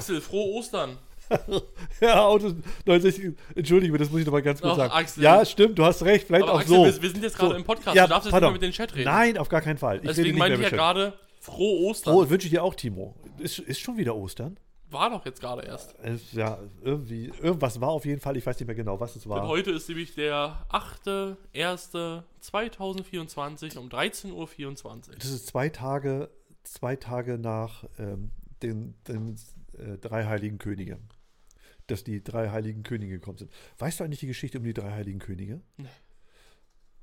Axel, frohe Ostern. ja, Autos 69. Entschuldige, das muss ich noch mal ganz kurz Ach, sagen. Axel. Ja, stimmt, du hast recht, vielleicht Aber auch Axel, so. wir, wir sind jetzt gerade So. im Podcast. Ja, du darfst jetzt nicht mehr mit den Chat reden. Nein, auf gar keinen Fall. Ich Deswegen meinte ich ja gerade, frohe Ostern. Oh, wünsche ich dir auch, Timo. Ist, ist schon wieder Ostern? War doch jetzt gerade erst. Ja, irgendwie, irgendwas war auf jeden Fall, ich weiß nicht mehr genau, was es Denn war. heute ist nämlich der 8.1.2024 um 13.24 Uhr. Das ist zwei Tage, zwei Tage nach ähm, den, den äh, drei heiligen Könige. Dass die drei heiligen Könige gekommen sind. Weißt du eigentlich die Geschichte um die drei heiligen Könige? Nee.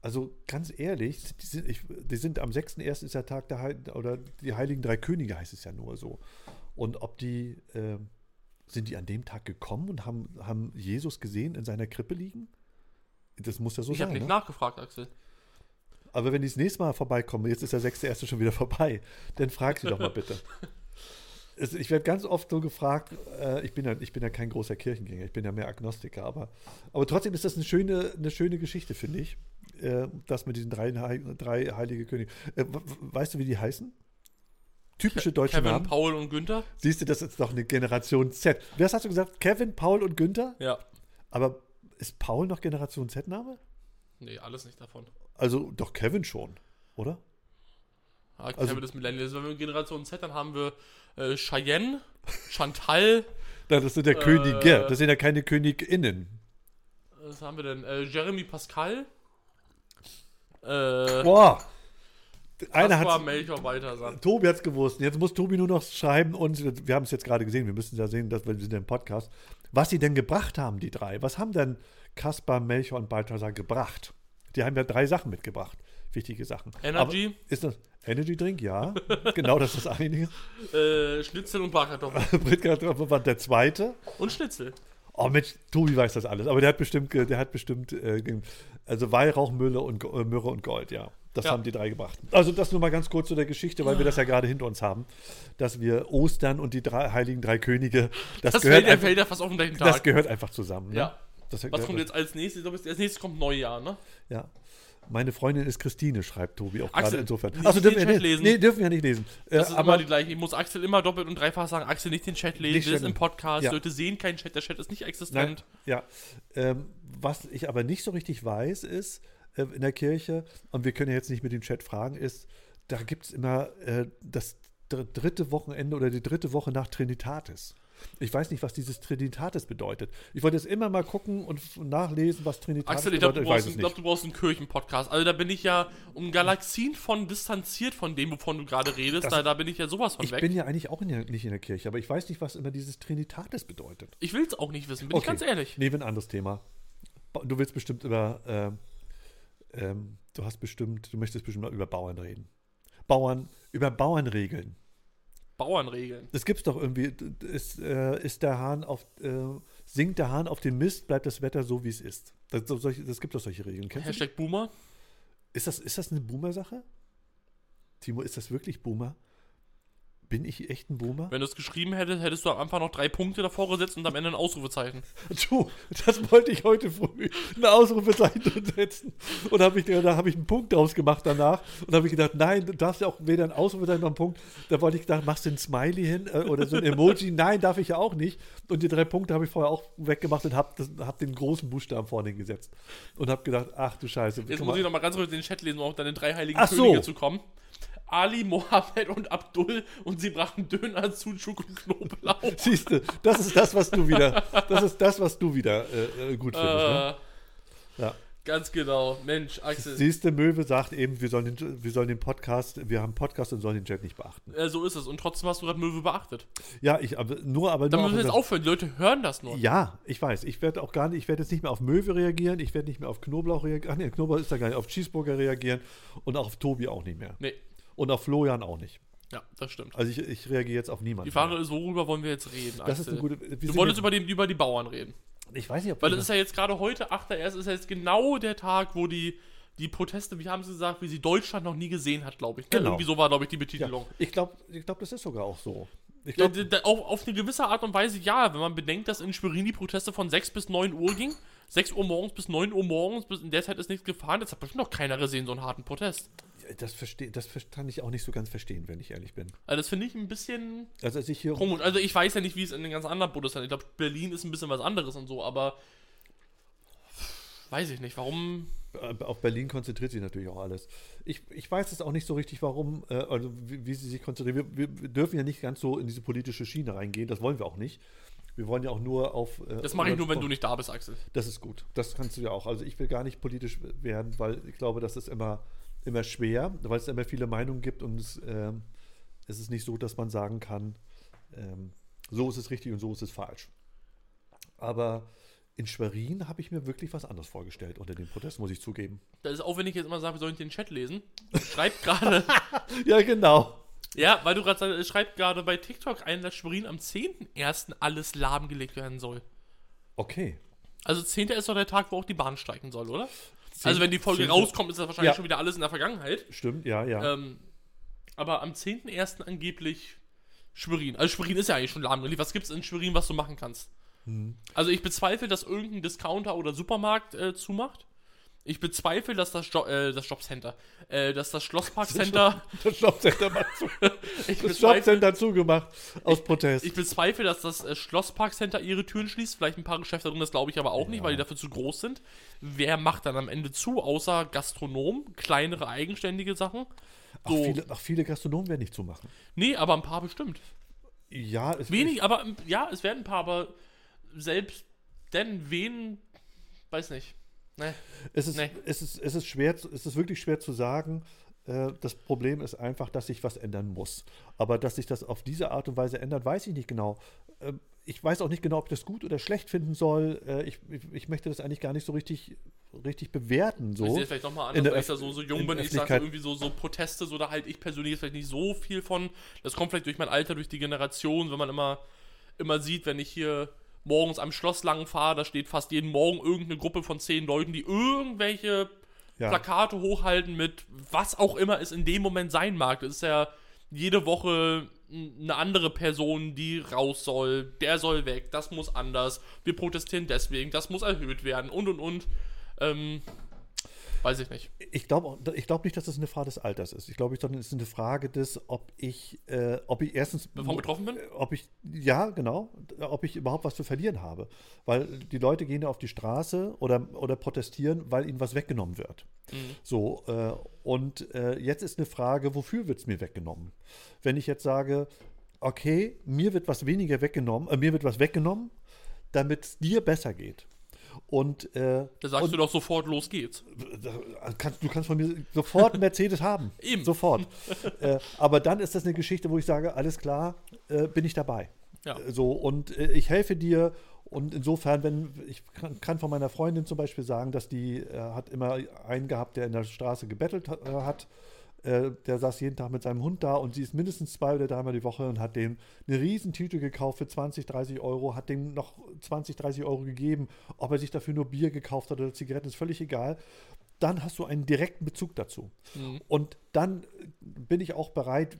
Also ganz ehrlich, die sind, ich, die sind am 6.1. ist der Tag der Heiligen, oder die heiligen drei Könige heißt es ja nur so. Und ob die, ähm, sind die an dem Tag gekommen und haben, haben Jesus gesehen in seiner Krippe liegen? Das muss ja so ich habe sein. nicht Ne? nachgefragt, Axel. Aber wenn die das nächste Mal vorbeikommen, jetzt ist der 6.1. schon wieder vorbei, dann frag sie doch mal bitte. Ich werde ganz oft so gefragt, äh, ich, bin ja, ich bin ja kein großer Kirchengänger, ich bin ja mehr Agnostiker, aber, aber trotzdem ist das eine schöne, eine schöne Geschichte, finde ich, äh, das mit diesen drei, drei heilige Könige. Äh, weißt du, wie die heißen? Typische deutsche Kevin, Namen. Paul und Günther? Siehst du, das ist doch eine Generation Z. Wer hast du gesagt? Kevin, Paul und Günther? Ja. Aber ist Paul noch Generation Z-Name? Nee, alles nicht davon. Also doch Kevin schon, oder? Ja, Also- Kevin ist Millennial. Wenn wir Generation Z, dann haben wir äh, Cheyenne, Chantal, Nein, das sind ja Äh, Könige, das sind ja keine KönigInnen. was haben wir denn? Äh, Jeremy Pascal. Äh, Boah! Einer hat Melchior Balthasar. Tobi hat's gewusst. Jetzt muss Tobi nur noch schreiben und wir haben es jetzt gerade gesehen, wir müssen ja sehen, dass wir sind ja im Podcast, was sie denn gebracht haben, die drei. Was haben denn Kaspar, Melchior und Balthasar gebracht? Die haben ja drei Sachen mitgebracht. Wichtige Sachen. Energy. Aber ist das Energy Drink? Ja. genau, das ist das eine. Äh, Schnitzel und Bratkartoffeln. Britkartoffel war der zweite. und Schnitzel. Oh Mensch, Tobi weiß das alles. Aber der hat bestimmt, der hat bestimmt, äh, also Weihrauch, Mülle und, äh, Myrrhe und Gold, ja. Das Ja. haben die drei gebracht. Also das nur mal ganz kurz zu der Geschichte, weil wir das ja gerade hinter uns haben, dass wir Ostern und die drei, heiligen drei Könige, das, Das gehört, einfach, ja fast auf den gleichen das Tag. gehört einfach zusammen. Ne? Ja. Das, Was kommt jetzt als nächstes? Als nächstes kommt Neujahr, ne? Ja. Meine Freundin ist Christine, schreibt Tobi auch Axel, gerade insofern. Achso, den dürfen wir nicht lesen. Nee, dürfen wir nicht lesen. Äh, Das ist aber immer die gleiche. Ich muss Axel immer doppelt und dreifach sagen, Axel nicht den Chat lesen, das ist Chat- im Podcast. Ja. Leute sehen keinen Chat, der Chat ist nicht Nein, existent. ja. Ähm, was ich aber nicht so richtig weiß, ist äh, in der Kirche, und wir können ja jetzt nicht mit dem Chat fragen, ist, da gibt es immer äh, das dr- dritte Wochenende oder die dritte Woche nach Trinitatis. Ich weiß nicht, was dieses Trinitatis bedeutet. Ich wollte jetzt immer mal gucken und nachlesen, was Trinitatis Axel, ich glaube, bedeutet. du, Ich ich glaub, nicht. du brauchst einen Kirchenpodcast. Also da bin ich ja um Galaxien von distanziert von dem, wovon du gerade redest. Das- Da, da bin ich ja sowas von Ich weg. bin ja eigentlich auch in der, nicht in der Kirche, aber ich weiß nicht, was immer dieses Trinitatis bedeutet. ich will es auch nicht wissen, bin ich ganz ehrlich. Nee, ein anderes Thema. Du willst bestimmt über, ähm, ähm, du hast bestimmt, du möchtest bestimmt mal über Bauern reden. Bauern, über Bauernregeln. Bauernregeln. Das gibt's doch irgendwie. Ist, äh, ist der Hahn auf, äh, sinkt der Hahn auf dem Mist, bleibt das Wetter so, wie es ist. Das, so, solche, das gibt doch solche Regeln. Kennst? Hashtag Boomer. Ist das, ist das eine Boomer-Sache? Timo, ist das wirklich Boomer? Bin ich echt ein Boomer? Wenn du es geschrieben hättest, hättest du am Anfang noch drei Punkte davor gesetzt und am Ende ein Ausrufezeichen. Du, das wollte ich heute früh ein Ausrufezeichen setzen. Und hab ich, da habe ich einen Punkt draus gemacht danach. Und habe ich gedacht, nein, du darfst ja auch weder ein Ausrufezeichen noch einen Punkt. Da wollte ich gedacht, machst du ein Smiley hin äh, oder so ein Emoji? Nein, darf ich ja auch nicht. Und die drei Punkte habe ich vorher auch weggemacht und habe hab den großen Buchstaben vorne gesetzt. Und habe gedacht, ach du Scheiße. Jetzt muss mal. ich noch mal ganz kurz in den Chat lesen, um auf deine drei heiligen Ach so. Könige zu kommen. Ali, Mohammed und Abdul und sie brachten Döner, Sucuk und Knoblauch. Siehst du, das ist das, was du wieder, das ist das, was du wieder äh, äh, gut findest. ne? Äh, Ja. Ganz genau. Mensch, Axel. Siehst du, Möwe sagt eben, wir sollen, den, wir sollen den Podcast, wir haben einen Podcast und sollen den Chat nicht beachten. Äh, so ist es. Und trotzdem hast du gerade Möwe beachtet. Ja, ich aber nur, aber Da nur müssen wir jetzt aufhören. Die Leute hören das nur. Ja, ich weiß. Ich werde auch gar nicht, ich werde jetzt nicht mehr auf Möwe reagieren, ich werde nicht mehr auf Knoblauch reagieren. Ach nee, Knoblauch ist da gar nicht. Auf Cheeseburger reagieren und auch auf Tobi auch nicht mehr. Nee. Und auf Florian auch nicht. Ja, das stimmt. Also ich, ich reagiere jetzt auf niemanden. Die Frage ist, worüber wollen wir jetzt reden? das ist eine gute. Du wolltest über, den, über die Bauern reden. ich weiß nicht, ob Weil es ist ja jetzt gerade heute, 8.1. ist ja jetzt genau der Tag, wo die, die Proteste, wie haben sie gesagt, wie sie Deutschland noch nie gesehen hat, glaube ich. Ne? Genau. Irgendwie so war, glaube ich, die ja, Betitelung. ich glaube, ich glaub, das ist sogar auch so. Ich Ja, glaube, d- d- auf, auf eine gewisse Art und Weise ja, wenn man bedenkt, dass in Schwerin die Proteste von 6 bis 9 Uhr ging. 6 Uhr morgens bis 9 Uhr morgens, bis in der Zeit ist nichts gefahren. Jetzt hat bestimmt noch keiner gesehen, so einen harten Protest. Das, versteh, das kann ich auch nicht so ganz verstehen, wenn ich ehrlich bin. Also das finde ich ein bisschen Also als ich hier komisch. Also ich weiß ja nicht, wie es in den ganz anderen Bundesländern Ich glaube, Berlin ist ein bisschen was anderes und so, aber weiß ich nicht, warum. Äh, Auf Berlin konzentriert sich natürlich auch alles. Ich, ich weiß es auch nicht so richtig, warum, äh, also wie, wie sie sich konzentrieren. Wir, wir dürfen ja nicht ganz so in diese politische Schiene reingehen, das wollen wir auch nicht. Wir wollen ja auch nur auf. äh, Das mache ich nur, wenn du nicht da bist, Axel. Das ist gut. Das kannst du ja auch. Also ich will gar nicht politisch werden, weil ich glaube, das ist immer, immer schwer, weil es immer viele Meinungen gibt und es, ähm, es ist nicht so, dass man sagen kann, ähm, so ist es richtig und so ist es falsch. Aber in Schwerin habe ich mir wirklich was anderes vorgestellt unter dem Protest, muss ich zugeben. Das ist auch, wenn ich jetzt immer sage, wir sollen den Chat lesen. Schreibt gerade. Ja, genau. ja, weil du gerade sagst, schreibt gerade bei TikTok ein, dass Schwerin am 10.01. alles lahmgelegt werden soll. Okay. Also 10. ist doch der Tag, wo auch die Bahn streiken soll, oder? Also wenn die Folge 10. rauskommt, ist das wahrscheinlich Ja. schon wieder alles in der Vergangenheit. Stimmt, ja, ja. Ähm, aber am 10.01. angeblich Schwerin. Also Schwerin ist ja eigentlich schon lahmgelegt. Was gibt es in Schwerin, was du machen kannst? Hm. Also ich bezweifle, dass irgendein Discounter oder Supermarkt äh, zumacht. Ich bezweifle, dass das, jo äh, das Jobcenter, äh, dass das Schlossparkcenter, Das Jobcenter macht zu. ich Das Jobcenter zugemacht aus Protest. ich bezweifle, dass das äh, Schlossparkcenter ihre Türen schließt. Vielleicht ein paar Geschäfte drin, das glaube ich aber auch nicht, weil die dafür zu groß sind. Wer macht dann am Ende zu, außer Gastronom, kleinere eigenständige Sachen? Ach, So. viele, ach, viele Gastronomen werden nicht zumachen. Nee, aber ein paar bestimmt. Ja, es Wenig, aber ja, es werden ein paar, aber selbst denn wen, weiß nicht. Ne. Es ist, Nee. es ist, es ist schwer, es ist wirklich schwer zu sagen. Äh, Das Problem ist einfach, dass sich was ändern muss. Aber dass sich das auf diese Art und Weise ändert, weiß ich nicht genau. Ähm, Ich weiß auch nicht genau, ob ich das gut oder schlecht finden soll. Äh, Ich, ich, ich möchte das eigentlich gar nicht so richtig, richtig bewerten. Ich So. sehe es vielleicht nochmal anders, der weil ich da so, so jung in bin. Ich sage irgendwie so, so Proteste, so da halt ich persönlich jetzt vielleicht nicht so viel von. Das kommt vielleicht durch mein Alter, durch die Generation, wenn man immer, immer sieht, wenn ich hier morgens am Schloss lang fahre, da steht fast jeden Morgen irgendeine Gruppe von zehn Leuten, die irgendwelche Ja. Plakate hochhalten mit was auch immer es in dem Moment sein mag. Das ist ja jede Woche eine andere Person, die raus soll, der soll weg, das muss anders, wir protestieren deswegen, das muss erhöht werden und und und. Ähm, weiß ich nicht. Ich glaube ich glaub nicht, dass es eine Frage des Alters ist. Ich glaube, sondern es ist eine Frage des, ob ich, äh, ob ich erstens. Davon betroffen bin? Ob ich, ja, genau, ob ich überhaupt was zu verlieren habe. Weil die Leute gehen ja auf die Straße oder, oder protestieren, weil ihnen was weggenommen wird. So, äh, und äh, jetzt ist eine Frage, wofür wird es mir weggenommen? Wenn ich jetzt sage, okay, mir wird was weniger weggenommen, äh, mir wird was weggenommen, damit es dir besser geht. Und, äh, Da sagst und, du doch sofort, los geht's. kannst, du kannst von mir sofort Mercedes haben. Eben. Sofort. äh, aber dann ist das eine Geschichte, wo ich sage, alles klar, äh, bin ich dabei. Ja. Äh, So, und äh, ich helfe dir. Und insofern, wenn ich kann, kann von meiner Freundin zum Beispiel sagen, dass die äh, hat immer einen gehabt, der in der Straße gebettelt ha- hat. Äh, der saß jeden Tag mit seinem Hund da und sie ist mindestens zwei oder dreimal die Woche und hat dem eine Riesentüte gekauft für 20, 30 Euro, hat dem noch 20, 30 Euro gegeben. Ob er sich dafür nur Bier gekauft hat oder Zigaretten, ist völlig egal. Dann hast du einen direkten Bezug dazu. Mhm. Und dann bin ich auch bereit,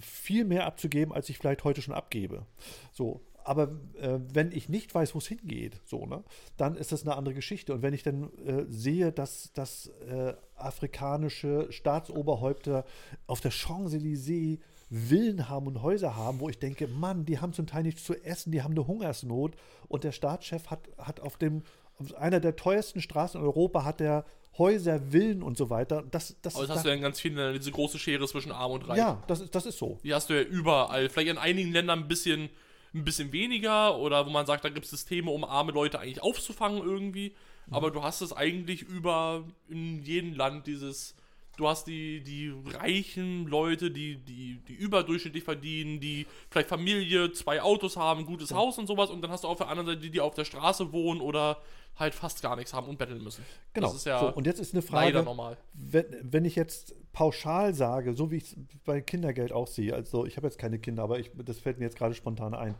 viel mehr abzugeben, als ich vielleicht heute schon abgebe. So. Aber äh, wenn ich nicht weiß, wo es hingeht, so, ne, dann ist das eine andere Geschichte. Und wenn ich dann äh, sehe, dass, dass äh, afrikanische Staatsoberhäupter auf der Champs-Élysées Villen haben und Häuser haben, wo ich denke, Mann, die haben zum Teil nichts zu essen, die haben eine Hungersnot und der Staatschef hat, hat auf dem auf einer der teuersten Straßen in Europa hat der Häuser, Villen und so weiter. Das, das, Aber das hast du ja in ganz vielen Ländern, diese große Schere zwischen Arm und Reich. ja, das ist, das ist so. Die hast du ja überall. Vielleicht in einigen Ländern ein bisschen, ein bisschen weniger oder wo man sagt, da gibt es Systeme, um arme Leute eigentlich aufzufangen irgendwie. Aber du hast es eigentlich über in jedem Land dieses. Du hast die, die reichen Leute, die, die, die überdurchschnittlich verdienen, die vielleicht Familie, zwei Autos haben, ein gutes Haus und sowas. Und dann hast du auf der anderen Seite die, die auf der Straße wohnen oder halt fast gar nichts haben und betteln müssen. Genau. Das ist ja so, und jetzt ist eine Frage, normal. wenn, wenn ich jetzt pauschal sage, so wie ich es bei Kindergeld auch sehe, also ich habe jetzt keine Kinder, aber ich, das fällt mir jetzt gerade spontan ein,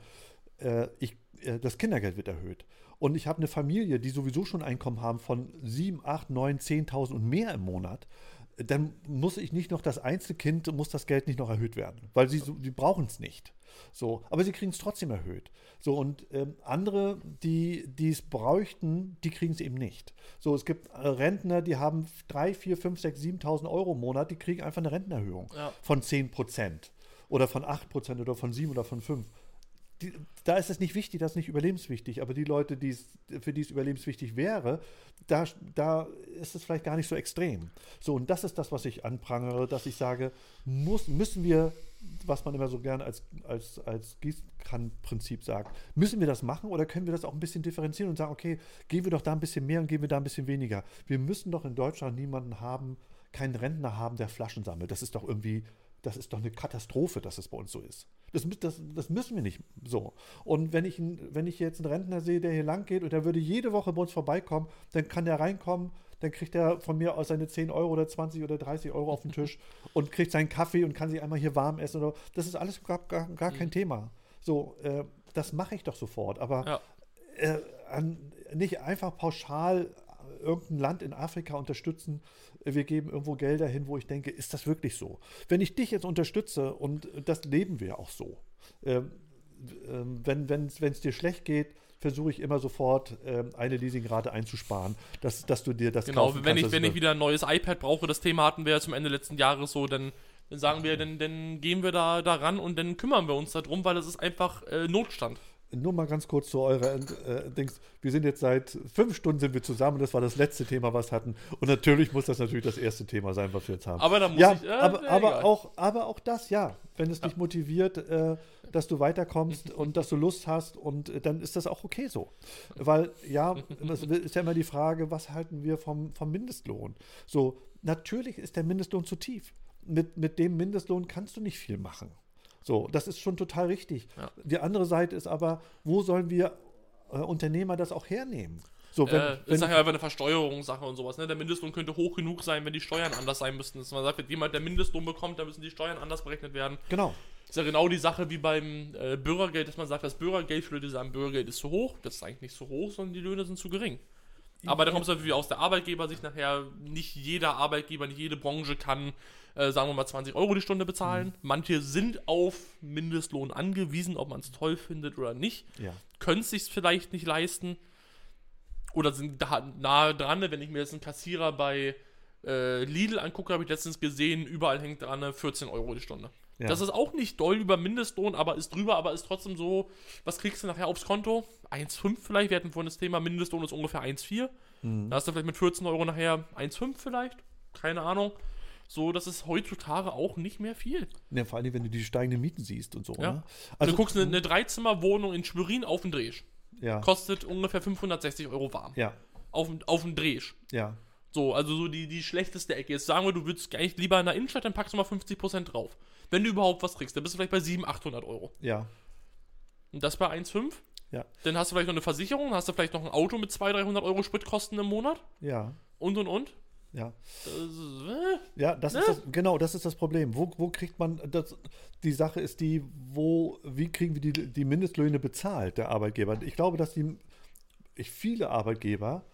äh, ich, äh, das Kindergeld wird erhöht. Und ich habe eine Familie, die sowieso schon ein Einkommen haben von 7, 8, 9, 10.000 und mehr im Monat. Dann muss ich nicht noch das Einzelkind, muss das Geld nicht noch erhöht werden, weil sie, die brauchen es nicht. So, aber sie kriegen es trotzdem erhöht. So, und ähm, andere, die es bräuchten, die kriegen es eben nicht. So, es gibt äh, Rentner, die haben 3, 4, 5, 6, 7.000 Euro im Monat, die kriegen einfach eine Rentenerhöhung Ja. von 10 Prozent oder von 8 Prozent oder von 7 oder von 5. Die, da ist es nicht wichtig, das ist nicht überlebenswichtig, aber die Leute, die's, für die es überlebenswichtig wäre, da, da ist es vielleicht gar nicht so extrem. So, und das ist das, was ich anprangere, dass ich sage, muss, müssen wir, was man immer so gerne als, als, als Gießkannenprinzip sagt, müssen wir das machen oder können wir das auch ein bisschen differenzieren und sagen, okay, geben wir doch da ein bisschen mehr und geben wir da ein bisschen weniger. Wir müssen doch in Deutschland niemanden haben, keinen Rentner haben, der Flaschen sammelt. Das ist doch irgendwie, das ist doch eine Katastrophe, dass es bei uns so ist. Das, das, das müssen wir nicht so. Und wenn ich, wenn ich jetzt einen Rentner sehe, der hier lang geht und der würde jede Woche bei uns vorbeikommen, dann kann der reinkommen, dann kriegt er von mir aus seine 10 Euro oder 20 oder 30 Euro auf den Tisch und kriegt seinen Kaffee und kann sich einmal hier warm essen. Oder, das ist alles gar, gar, gar kein Thema. So, äh, das mache ich doch sofort. Aber Ja. äh, an, nicht einfach pauschal irgendein Land in Afrika unterstützen. Wir geben irgendwo Gelder hin, wo ich denke, ist das wirklich so? Wenn ich dich jetzt unterstütze, und das leben wir auch so, ähm, ähm, wenn es dir schlecht geht, versuche ich immer sofort ähm, eine Leasingrate einzusparen, dass, dass du dir das Genau, wenn kannst. ich, wenn ich wieder ein neues iPad brauche, das Thema hatten wir ja zum Ende letzten Jahres so, dann, dann sagen wir, dann, dann gehen wir da daran und dann kümmern wir uns darum, weil es ist einfach äh, Notstand. Nur mal ganz kurz zu eurer äh, Dings. Wir sind jetzt seit fünf Stunden sind wir zusammen. Das war das letzte Thema, was wir hatten. Und natürlich muss das natürlich das erste Thema sein, was wir jetzt haben. Aber da muss ja, ich. äh, aber, ja, aber, auch, aber auch das, ja. Wenn es dich motiviert, äh, dass du weiterkommst und dass du Lust hast, und äh, dann ist das auch okay so. Weil, ja, das ist ja immer die Frage, was halten wir vom, vom Mindestlohn? So, natürlich ist der Mindestlohn zu tief. Mit, mit dem Mindestlohn kannst du nicht viel machen. So, das ist schon total richtig. Ja. Die andere Seite ist aber, wo sollen wir äh, Unternehmer das auch hernehmen? So, wenn, äh, wenn ist nachher einfach eine Versteuerungssache und sowas. Ne? Der Mindestlohn könnte hoch genug sein, wenn die Steuern anders sein müssten. Dass man sagt, wenn jemand der Mindestlohn bekommt, dann müssen die Steuern anders berechnet werden. genau. Ist ja genau die Sache wie beim äh, Bürgergeld, dass man sagt, das Bürgergeld, für Leute sagen, Bürgergeld ist zu hoch. Das ist eigentlich nicht so hoch, sondern die Löhne sind zu gering. Aber da kommt es natürlich aus der Arbeitgebersicht nachher, nicht jeder Arbeitgeber, nicht jede Branche kann, äh, sagen wir mal, 20 Euro die Stunde bezahlen. Manche sind auf Mindestlohn angewiesen, ob man es toll findet oder nicht. Ja. Können es sich vielleicht nicht leisten. Oder sind da nahe dran, wenn ich mir jetzt einen Kassierer bei äh, Lidl angucke, habe ich letztens gesehen, überall hängt dran äh, 14 Euro die Stunde. Ja. Das ist auch nicht doll über Mindestlohn, aber ist drüber, aber ist trotzdem so, was kriegst du nachher aufs Konto? 1,5 vielleicht, wir hatten vorhin das Thema, Mindestlohn ist ungefähr 1,4. Mhm. Da hast du vielleicht mit 14 Euro nachher 1,5 vielleicht, keine Ahnung. So, das ist heutzutage auch nicht mehr viel. Ja, vor allem, wenn du die steigenden Mieten siehst und so. Ja. Ne? Also, du guckst eine, eine Dreizimmerwohnung in Schwerin auf den Dreh. ja, Kostet ungefähr 560 Euro warm. ja, Auf, auf den Dreh. ja, So, also so die, die schlechteste Ecke. Jetzt sagen wir, du würdest eigentlich lieber in der Innenstadt, dann packst du mal 50% drauf. Wenn du überhaupt was kriegst, dann bist du vielleicht bei 700, 800 Euro. ja, Und das bei 1,5? ja, Dann hast du vielleicht noch eine Versicherung, hast du vielleicht noch ein Auto mit 200, 300 Euro Spritkosten im Monat ja, und und und. ja. Das äh, Ja, das ist das, genau, das ist das Problem. Wo, wo kriegt man das? Die Sache ist die, wo, wie kriegen wir die, die Mindestlöhne bezahlt, der Arbeitgeber? Ich glaube, dass die ich, viele Arbeitgeber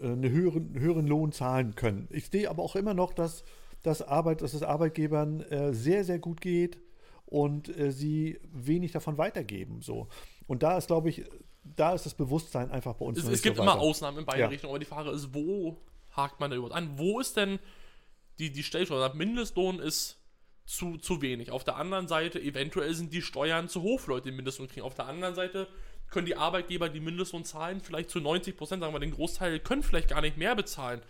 äh, einen höheren, höheren Lohn zahlen können. Ich sehe aber auch immer noch, dass, dass, Arbeit, dass es Arbeitgebern äh, sehr, sehr gut geht und äh, sie wenig davon weitergeben. So. Und da ist, glaube ich, da ist das Bewusstsein einfach bei uns es, es gibt so immer. Ausnahmen in beide Ja. Richtungen, aber die Frage ist, wo hakt man da überhaupt an? Wo ist denn die, die Stellschraube? Mindestlohn ist zu, zu wenig. Auf der anderen Seite, eventuell sind die Steuern zu hoch Leute, die den Mindestlohn kriegen. Auf der anderen Seite können die Arbeitgeber, die Mindestlohn zahlen, vielleicht zu 90 Prozent, sagen wir, den Großteil können vielleicht gar nicht mehr bezahlen.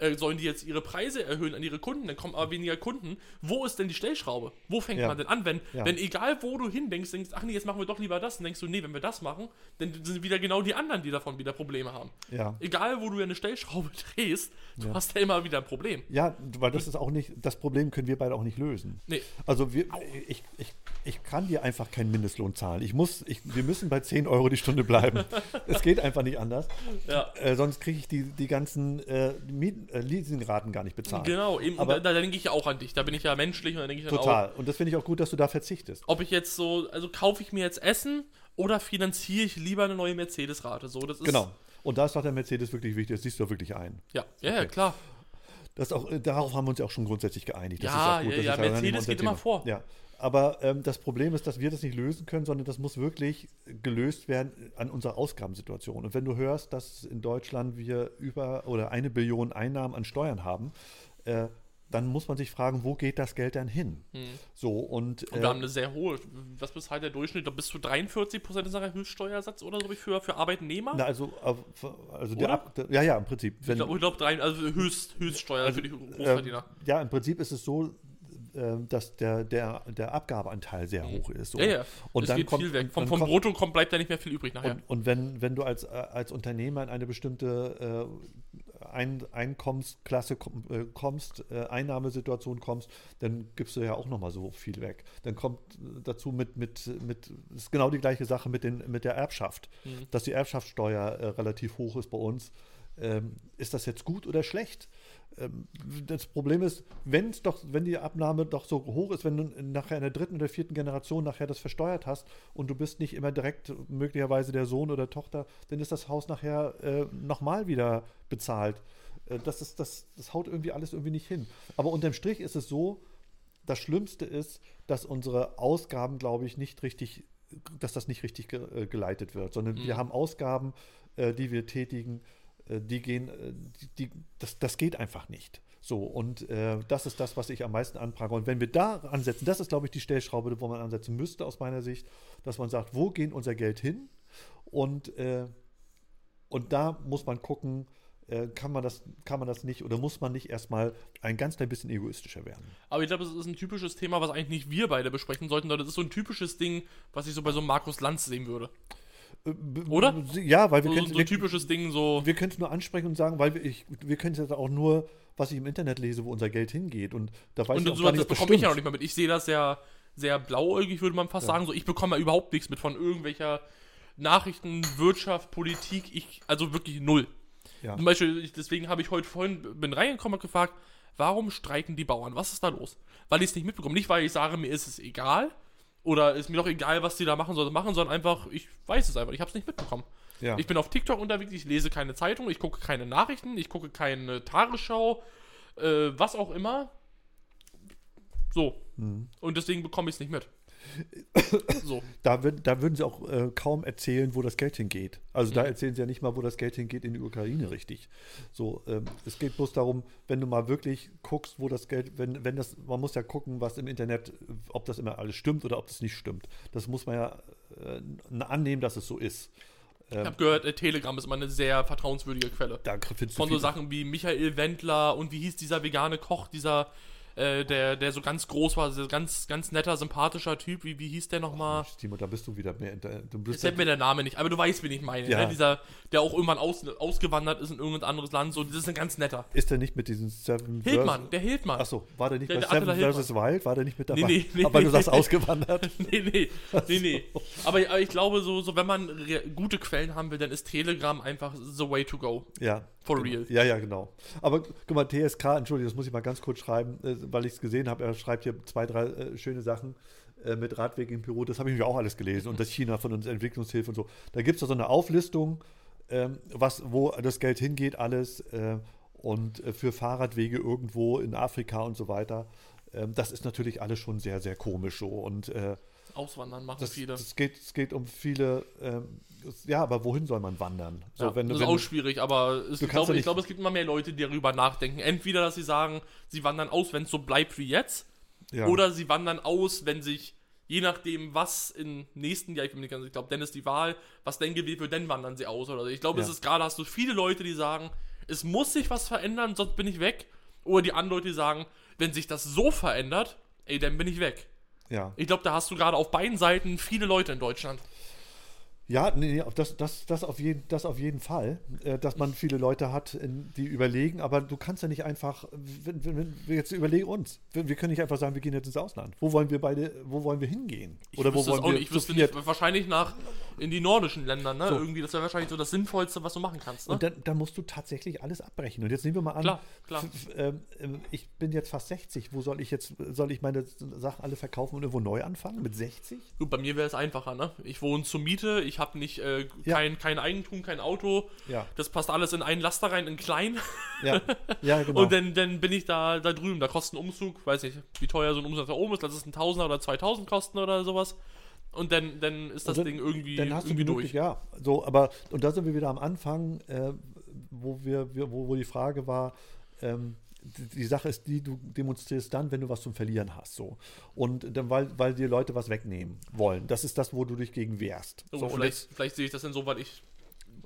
Äh, sollen die jetzt ihre Preise erhöhen an ihre Kunden, dann kommen aber weniger Kunden. Wo ist denn die Stellschraube? Wo fängt Ja. man denn an? Wenn, Ja. wenn egal wo du hindenkst, denkst, ach nee, jetzt machen wir doch lieber das, dann denkst du, nee, wenn wir das machen, dann sind wieder genau die anderen, die davon wieder Probleme haben. Ja. Egal, wo du eine Stellschraube drehst, du Ja. hast ja immer wieder ein Problem. Ja, weil das ist auch nicht, das Problem können wir beide auch nicht lösen. Nee. Also wir, ich, ich, ich kann dir einfach keinen Mindestlohn zahlen. Ich muss, ich, wir müssen bei 10 Euro die Stunde bleiben. es geht einfach nicht anders. Ja. Äh, sonst kriege ich die, die ganzen äh, Mieten, äh, Leasingraten gar nicht bezahlt. Genau, eben, Aber- da, da denke ich ja auch an dich. Da bin ich ja menschlich und da denke ich dann auch, Total. Und das finde ich auch gut, dass du da verzichtest. ob ich jetzt so, also kaufe ich mir jetzt Essen oder finanziere ich lieber eine neue Mercedes-Rate? So, das ist, Genau. Und da ist doch der Mercedes wirklich wichtig. Das siehst du wirklich ein. Ja, ja, ja, Okay. klar. Das auch, äh, darauf haben wir uns ja auch schon grundsätzlich geeinigt. Das Ja, ist auch gut. ja, ja, Mercedes geht immer vor. Ja. Aber ähm, das Problem ist, dass wir das nicht lösen können, sondern das muss wirklich gelöst werden an unserer Ausgabensituation. Und wenn du hörst, dass in Deutschland wir über oder eine Billion Einnahmen an Steuern haben, äh, dann muss man sich fragen, wo geht das Geld dann hin? So und, Und äh, wir haben eine sehr hohe, was ist halt der Durchschnitt? Da bis zu 43 Prozent ist ein Höchststeuersatz oder so für, für Arbeitnehmer? na, also, also der? Ab, der, ja, ja, im Prinzip. ich Wenn, glaube, glaub, also Höchst, Höchststeuer für die Großverdiener. Ähm, ja, im Prinzip ist es so, dass der, der, der Abgabeanteil sehr hoch ist. So. Mhm. ja, ja. Und es dann geht kommt, viel weg. Vom, vom kommt, Brutto kommt, bleibt da nicht mehr viel übrig nachher. Und, und wenn, wenn du als, äh, als Unternehmer in eine bestimmte äh, Ein, Einkommensklasse komm- äh, kommst, äh, Einnahmesituation kommst, dann gibst du ja auch nochmal so viel weg. Dann kommt dazu mit, mit, mit, ist genau die gleiche Sache mit, den, mit der Erbschaft, Mhm. dass die Erbschaftssteuer äh, relativ hoch ist bei uns. Ähm, ist das jetzt gut oder schlecht? Ähm, das Problem ist, wenn es doch, wenn die Abnahme doch so hoch ist, wenn du nachher in der dritten oder vierten Generation nachher das versteuert hast und du bist nicht immer direkt möglicherweise der Sohn oder Tochter, dann ist das Haus nachher äh, nochmal wieder bezahlt. Äh, das, ist, das, das haut irgendwie alles irgendwie nicht hin. Aber unterm Strich ist es so, das Schlimmste ist, dass unsere Ausgaben, glaube ich, nicht richtig, dass das nicht richtig ge äh, geleitet wird, sondern wir haben Ausgaben, äh, die wir tätigen, die gehen, äh, die, die, das, das geht einfach nicht. So, und äh, das ist das, was ich am meisten anprangere. Und wenn wir da ansetzen, das ist, glaube ich, die Stellschraube, wo man ansetzen müsste, aus meiner Sicht, dass man sagt, wo geht unser Geld hin? Und, äh, und da muss man gucken, äh, kann, man das, kann man das nicht oder muss man nicht erstmal ein ganz klein bisschen egoistischer werden? Aber ich glaube, es ist ein typisches Thema, was eigentlich nicht wir beide besprechen sollten, sondern das ist so ein typisches Ding, was ich so bei so einem Markus Lanz sehen würde. Äh, Oder? Ja, weil wir So, können so ein typisches Ding, so. wir können es nur ansprechen und sagen, weil wir, ich, wir können es jetzt auch nur, was ich im Internet lese, wo unser Geld hingeht. Und da weiß Und ich auch so, gar nicht, das bekomme ich ja noch nicht mal mit. Ich sehe das ja sehr blauäugig, würde man fast sagen. So, ich bekomme ja überhaupt nichts mit von irgendwelcher Nachrichten, Wirtschaft, Politik. Ich, also wirklich null. Ja. Zum Beispiel, ich, deswegen habe ich heute vorhin, bin reingekommen und gefragt, warum streiken die Bauern? Was ist da los? Weil ich es nicht mitbekomme. Nicht, weil ich sage, mir ist es egal. Oder ist mir doch egal, was die da machen sollen, machen, sondern einfach, ich weiß es einfach. Ich habe es nicht mitbekommen. Ja. Ich bin auf TikTok unterwegs, ich lese keine Zeitung, ich gucke keine Nachrichten, ich gucke keine Tagesschau, äh, was auch immer. So. Mhm. Und deswegen bekomme ich es nicht mit. So. Da, würd, da würden sie auch äh, kaum erzählen, wo das Geld hingeht. Also Mhm. da erzählen sie ja nicht mal, wo das Geld hingeht in die Ukraine richtig. So, ähm, es geht bloß darum, wenn du mal wirklich guckst, wo das Geld, wenn, wenn das, man muss ja gucken, was im Internet, ob das immer alles stimmt oder ob das nicht stimmt. Das muss man ja äh, annehmen, dass es so ist. Ich habe gehört, äh, Telegram ist immer eine sehr vertrauenswürdige Quelle. Da findest Von so Sachen wie Michael Wendler und wie hieß dieser vegane Koch, dieser, äh, der, der so ganz groß war, so ganz, ganz netter, sympathischer Typ. Wie, wie hieß der nochmal? Timo, da bist du wieder mehr. der- Du Jetzt bist fällt mir der Name nicht, aber du weißt, wen ich meine. Ja. Ne? Dieser, der auch irgendwann aus, ausgewandert ist in irgendein anderes Land. So, das ist ein ganz netter. ist der nicht mit diesen Seven Hildmann, der Hildmann. Achso, war der nicht Der- bei der Seven vs. Wild? War der nicht mit dabei? Nee, nee, nee, Aber du nee. sagst ausgewandert. nee, nee, nee, nee. Aber, aber ich glaube, so, so wenn man gute Quellen haben will, dann ist Telegram einfach the way to go. Ja. For genau. real. Ja, ja, genau. Aber guck mal, TSK, Entschuldigung, das muss ich mal ganz kurz schreiben, äh, weil ich es gesehen habe. Er schreibt hier zwei, drei äh, schöne Sachen äh, mit Radweg im Peru. Das habe ich mir auch alles gelesen. Und das China von uns Entwicklungshilfe und so. Da gibt es so eine Auflistung, ähm, was, wo das Geld hingeht, alles. Äh, und äh, für Fahrradwege irgendwo in Afrika und so weiter. Ähm, das ist natürlich alles schon sehr, sehr komisch so. Und äh, Auswandern machen das, viele. das geht, es geht um viele, ähm, es- ja, aber wohin soll man wandern? So, ja, wenn, das wenn, ist auch schwierig, aber es, ich, glaube, ja ich glaube, es gibt immer mehr Leute, die darüber nachdenken. Entweder, dass sie sagen, sie wandern aus, wenn es so bleibt wie jetzt, ja. oder sie wandern aus, wenn sich, je nachdem, was im nächsten Jahr, ich bin nicht ganz, ich glaube, dann ist die Wahl, was denn gewählt wird, dann wandern sie aus. Oder so. Ich glaube, es ist gerade, hast du viele Leute, die sagen, es muss sich was verändern, sonst bin ich weg. Oder die anderen Leute, die sagen, wenn sich das so verändert, ey, dann bin ich weg. Ja. Ich glaube, da hast du gerade auf beiden Seiten viele Leute in Deutschland. Ja, nee, das, das, das, auf jeden, das auf jeden Fall, äh, dass man viele Leute hat, die überlegen, aber du kannst ja nicht einfach, wenn, wenn, wir jetzt überlegen uns, wir, können nicht einfach sagen, wir gehen jetzt ins Ausland. Wo wollen wir beide, wo wollen wir hingehen? Ich Oder wo wollen auch wir nicht. Ich wüsste viert? nicht, wahrscheinlich nach, in die nordischen Länder, ne? So. Irgendwie, das wäre wahrscheinlich so das Sinnvollste, was du machen kannst, ne? Und dann, dann musst du tatsächlich alles abbrechen. Und jetzt nehmen wir mal an, Klar, klar. ähm, ähm, ich bin jetzt fast 60. Wo soll ich jetzt, soll ich meine Sachen alle verkaufen und irgendwo neu anfangen? Mit 60? Gut, bei mir wäre es einfacher, ne? Ich wohne zur Miete, ich habe nicht äh, Ja. kein, kein Eigentum, kein Auto. Ja. Das passt alles in einen Laster rein, in klein. Ja, ja genau. Und dann, dann bin ich da, da drüben. Da kostet ein Umzug, weiß nicht, wie teuer so ein Umzug da oben ist. Lass es ein Tausender oder 2000 kosten oder sowas. Und dann, dann ist das Also, Ding irgendwie, dann hast du irgendwie die durch. Ja, so, aber und da sind wir wieder am Anfang, äh, wo wir, wir wo, wo die Frage war, ähm, die, Sache ist die, du demonstrierst dann, wenn du was zum Verlieren hast, so. Und dann, weil, weil dir Leute was wegnehmen wollen. Das ist das, wo du dich gegen wehrst. So, So, vielleicht, jetzt- vielleicht sehe ich das dann so, weil ich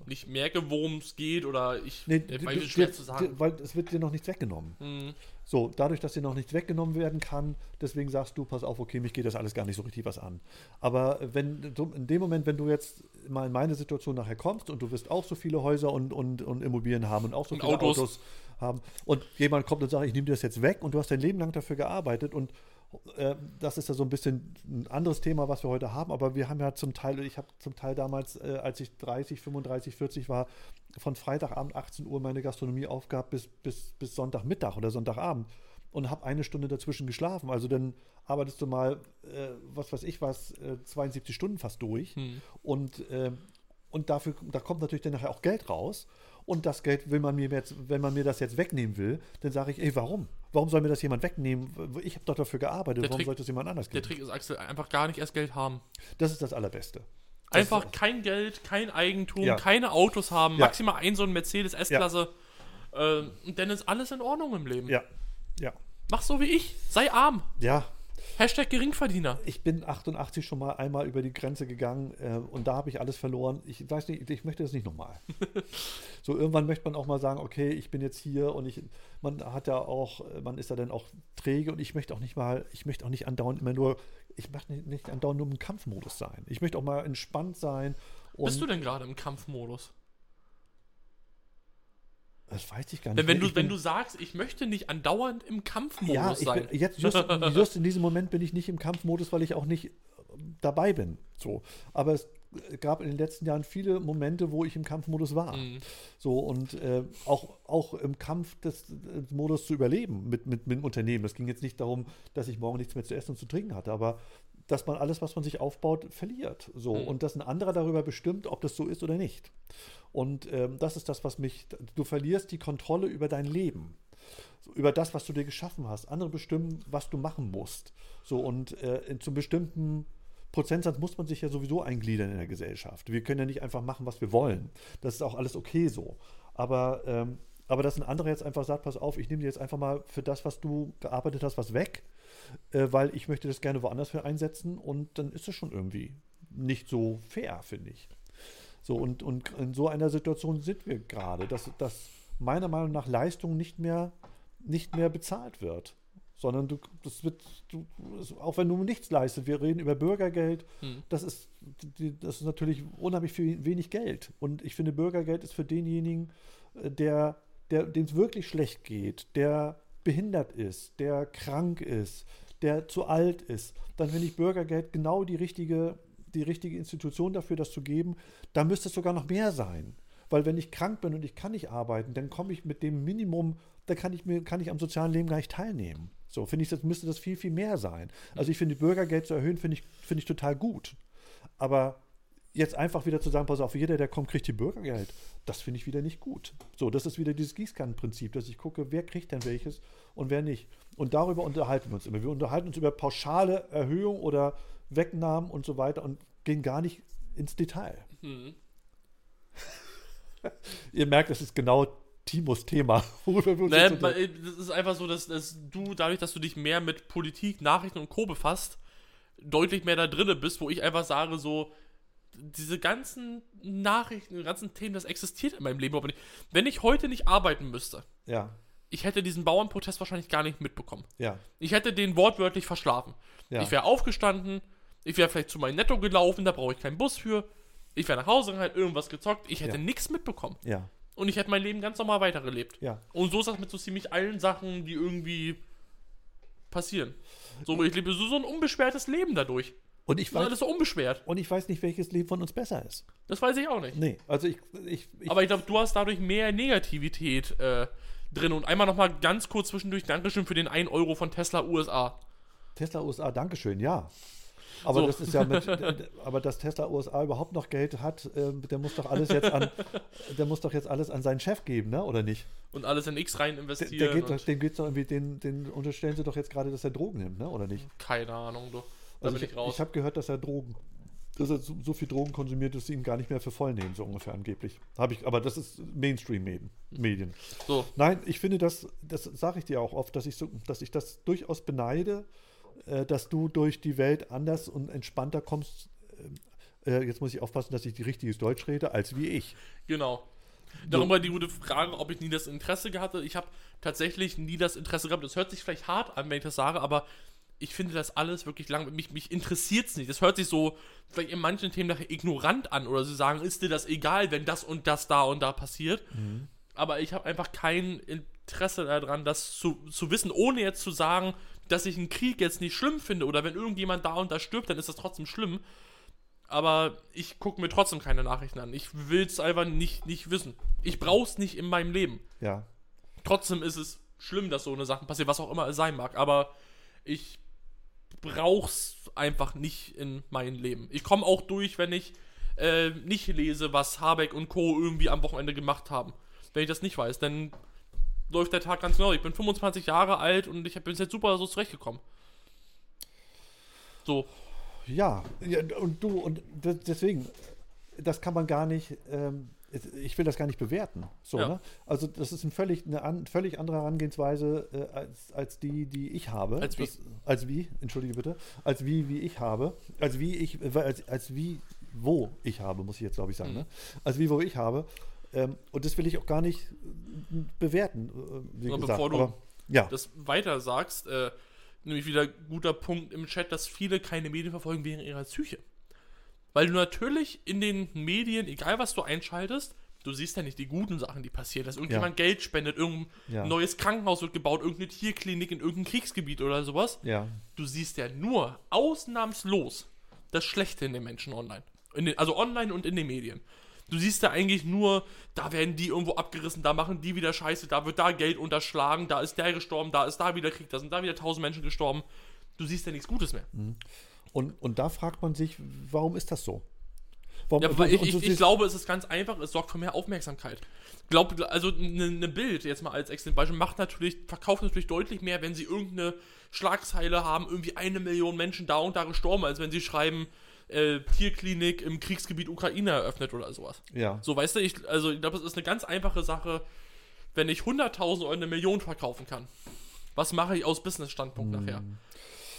nicht merke, worum es geht oder ich. Nee, du- weil du- es schwer zu sagen. weil es wird dir noch nichts weggenommen. Mhm. So, dadurch, dass dir noch nichts weggenommen werden kann, deswegen sagst du, pass auf, okay, mich geht das alles gar nicht so richtig was an. Aber wenn du, in dem Moment, wenn du jetzt mal in meine Situation nachher kommst und du wirst auch so viele Häuser und, und, und Immobilien haben und auch so Und viele Autos. Autos. haben und jemand kommt und sagt, ich nehme dir das jetzt weg und du hast dein Leben lang dafür gearbeitet und das ist ja so ein bisschen ein anderes Thema, was wir heute haben, aber wir haben ja zum Teil, ich habe zum Teil damals, äh, als ich 30, 35, 40 war, von Freitagabend 18 Uhr meine Gastronomie aufgehabt bis, bis, bis Sonntagmittag oder Sonntagabend und habe eine Stunde dazwischen geschlafen. Also dann arbeitest du mal, äh, was weiß ich was, äh, 72 Stunden fast durch Hm. und, äh, und dafür, da kommt natürlich dann nachher auch Geld raus. Und das Geld will man mir jetzt, wenn man mir das jetzt wegnehmen will, dann sage ich, ey, warum? Warum soll mir das jemand wegnehmen? Ich habe doch dafür gearbeitet, Der warum Trick- sollte es jemand anders Der geben? Trick ist, Axel, einfach gar nicht erst Geld haben. Das ist das Allerbeste. Das Einfach kein Geld, kein Eigentum, Ja. keine Autos haben, Ja. maximal ein so ein Mercedes S-Klasse. Äh, und dann ist alles in Ordnung im Leben. Ja, ja, Mach so wie ich, sei arm. ja. Hashtag Geringverdiener. Ich bin 88 schon mal einmal über die Grenze gegangen äh, und da habe ich alles verloren. Ich weiß nicht, ich möchte das nicht nochmal. so irgendwann möchte man auch mal sagen, okay, ich bin jetzt hier und ich, man hat ja auch, man ist ja dann auch träge und ich möchte auch nicht mal, ich möchte auch nicht andauernd immer nur, ich möchte nicht, nicht andauernd nur im Kampfmodus sein. Ich möchte auch mal entspannt sein. Bist du denn gerade im Kampfmodus? Das weiß ich gar nicht. Wenn mehr. du, wenn du sagst, ich möchte nicht andauernd im Kampfmodus ja, sein. bin, jetzt just, just in diesem Moment bin ich nicht im Kampfmodus, weil ich auch nicht äh, dabei bin. So, aber es gab in den letzten Jahren viele Momente, wo ich im Kampfmodus war. Mhm. So und äh, auch, auch im Kampf des, des Modus zu überleben mit, mit, mit dem Unternehmen. Es ging jetzt nicht darum, dass ich morgen nichts mehr zu essen und zu trinken hatte, aber dass man alles, was man sich aufbaut, verliert. So Mhm. und dass ein anderer darüber bestimmt, ob das so ist oder nicht. Und ähm, das ist das, was mich. Du verlierst die Kontrolle über dein Leben über das, was du dir geschaffen hast. Andere bestimmen, was du machen musst. So und äh, in, zum bestimmten Prozentsatz muss man sich ja sowieso eingliedern in der Gesellschaft. Wir können ja nicht einfach machen, was wir wollen. Das ist auch alles okay so. Aber, ähm, aber dass ein anderer jetzt einfach sagt, pass auf, ich nehme dir jetzt einfach mal für das, was du gearbeitet hast, was weg, äh, weil ich möchte das gerne woanders für einsetzen und dann ist es schon irgendwie nicht so fair, finde ich. So, und, und in so einer Situation sind wir gerade, dass, dass meiner Meinung nach Leistung nicht mehr, nicht mehr bezahlt wird. Sondern du, das wird, du, auch wenn du nichts leistest, wir reden über Bürgergeld, Hm. das ist, das ist natürlich unheimlich viel, wenig Geld. Und ich finde, Bürgergeld ist für denjenigen, äh, der, der, dem es wirklich schlecht geht, der behindert ist, der krank ist, der zu alt ist, dann finde ich Bürgergeld genau die richtige, die richtige Institution dafür, das zu geben. Da müsste es sogar noch mehr sein. Weil wenn ich krank bin und ich kann nicht arbeiten, dann komme ich mit dem Minimum, da kann ich mir, kann ich am sozialen Leben gar nicht teilnehmen. So, finde ich, das müsste das viel, viel mehr sein. Also ich finde, Bürgergeld zu erhöhen, finde ich, finde ich total gut. Aber jetzt einfach wieder zu sagen, pass auf, jeder, der kommt, kriegt die Bürgergeld, das finde ich wieder nicht gut. So, das ist wieder dieses Gießkannenprinzip, dass ich gucke, wer kriegt denn welches und wer nicht. Und darüber unterhalten wir uns immer. Wir unterhalten uns über pauschale Erhöhung oder Wegnahmen und so weiter und gehen gar nicht ins Detail. Hm. Ihr merkt, es ist genau Timos Thema, äh, das ist einfach so, dass, dass du, dadurch, dass du dich mehr mit Politik, Nachrichten und Co. befasst, deutlich mehr da drinne bist, wo ich einfach sage, so, diese ganzen Nachrichten, die ganzen Themen, das existiert in meinem Leben aber nicht. Wenn ich heute nicht arbeiten müsste, Ja, ich hätte diesen Bauernprotest wahrscheinlich gar nicht mitbekommen. ja, Ich hätte den wortwörtlich verschlafen. ja. Ich wäre aufgestanden, ich wäre vielleicht zu meinem Netto gelaufen, da brauche ich keinen Bus für. Ich wäre nach Hause gegangen, halt irgendwas gezockt. Ich hätte nichts mitbekommen. ja, Und ich hätte mein Leben ganz normal weitergelebt. Und so ist das mit so ziemlich allen Sachen, die irgendwie passieren. So, ich lebe so, so ein unbeschwertes Leben dadurch. Und ich weiß, alles so unbeschwert. und ich weiß nicht, welches Leben von uns besser ist. Das weiß ich auch nicht. Nee, also ich, ich, ich Aber ich glaube, du hast dadurch mehr Negativität äh, drin. Und einmal nochmal ganz kurz zwischendurch Dankeschön für den 1 Euro von Tesla USA. Tesla USA, Dankeschön, ja. Aber So. das ist ja mit, aber dass Tesla USA überhaupt noch Geld hat, äh, der muss doch alles jetzt an, der muss doch jetzt alles an seinen Chef geben, ne? Oder nicht? Und alles in X rein Der, investieren. der geht und doch, dem geht's doch irgendwie, den, den unterstellen sie doch jetzt gerade, dass er Drogen nimmt, ne? Oder nicht? keine Ahnung, du. Also ich, ich ich habe gehört, dass er Drogen, dass er so, so viel Drogen konsumiert, dass sie ihn gar nicht mehr für voll nehmen, so ungefähr angeblich. Habe ich, aber das ist Mainstream-Medien. Medien. so, Nein, ich finde das, das sage ich dir auch oft, dass ich, so, dass ich das durchaus beneide, äh, dass du durch die Welt anders und entspannter kommst. Äh, jetzt muss ich aufpassen, dass ich die richtiges Deutsch rede, als wie ich. genau. Darüber die gute Frage, ob ich nie das Interesse gehabt habe. Ich habe tatsächlich nie das Interesse gehabt. Das hört sich vielleicht hart an, wenn ich das sage, aber ich finde das alles wirklich lang. Mich, mich interessiert es nicht. Das hört sich so vielleicht in manchen Themen nachher ignorant an oder sie sagen, ist dir das egal, wenn das und das da und da passiert. Aber ich habe einfach kein Interesse daran, das zu, zu wissen, ohne jetzt zu sagen, dass ich einen Krieg jetzt nicht schlimm finde oder wenn irgendjemand da und da stirbt, dann ist das trotzdem schlimm. Aber ich gucke mir trotzdem keine Nachrichten an. Ich will es einfach nicht, nicht wissen. Ich brauche es nicht in meinem Leben. Ja. Trotzdem ist es schlimm, dass so eine Sache passiert, was auch immer es sein mag. Aber ich brauche es einfach nicht in mein Leben. Ich komme auch durch, wenn ich äh, nicht lese, was Habeck und Co. irgendwie am Wochenende gemacht haben. Wenn ich das nicht weiß, dann läuft der Tag ganz genau. Ich bin 25 Jahre alt und ich bin jetzt super so zurechtgekommen. So, Ja, ja, und du, und de- deswegen, das kann man gar nicht, ähm, ich will das gar nicht bewerten. So, Ja. ne? Also das ist ein völlig, eine an, völlig andere Herangehensweise äh, als, als die, die ich habe. Als wie? Das, als wie, entschuldige bitte, als wie, wie ich habe, als wie ich, äh, als, als wie, wo ich habe, muss ich jetzt glaube ich sagen, Mhm. ne? als wie, wo ich habe. Ähm, und das will ich auch gar nicht äh, bewerten, äh, wie Aber gesagt. bevor du Aber, ja, das weiter sagst, äh, nämlich wieder guter Punkt im Chat, dass viele keine Medien verfolgen wegen ihrer Psyche. Weil du natürlich in den Medien, egal was du einschaltest, du siehst ja nicht die guten Sachen, die passieren, dass irgendjemand Geld spendet, irgendein Ja. neues Krankenhaus wird gebaut, irgendeine Tierklinik in irgendeinem Kriegsgebiet oder sowas. ja, Du siehst ja nur ausnahmslos das Schlechte in den Menschen online. In den, also online und in den Medien. Du siehst ja eigentlich nur, da werden die irgendwo abgerissen, da machen die wieder Scheiße, da wird da Geld unterschlagen, da ist der gestorben, da ist da wieder Krieg, da sind da wieder tausend Menschen gestorben. Du siehst ja nichts Gutes mehr. Und, und da fragt man sich, warum ist das so? Warum, Ja, du- ich, ich, ich glaube, es ist ganz einfach, es sorgt für mehr Aufmerksamkeit. Glaub, also eine ne Bild, jetzt mal als Beispiel, macht natürlich, verkauft natürlich deutlich mehr, wenn sie irgendeine Schlagzeile haben, irgendwie eine Million Menschen da und da gestorben, als wenn sie schreiben, äh, Tierklinik im Kriegsgebiet Ukraine eröffnet oder sowas. Ja. So, weißt du, ich, also ich glaube, es ist eine ganz einfache Sache, wenn ich 100.000 oder eine Million verkaufen kann. Was mache ich aus Business-Standpunkt nachher?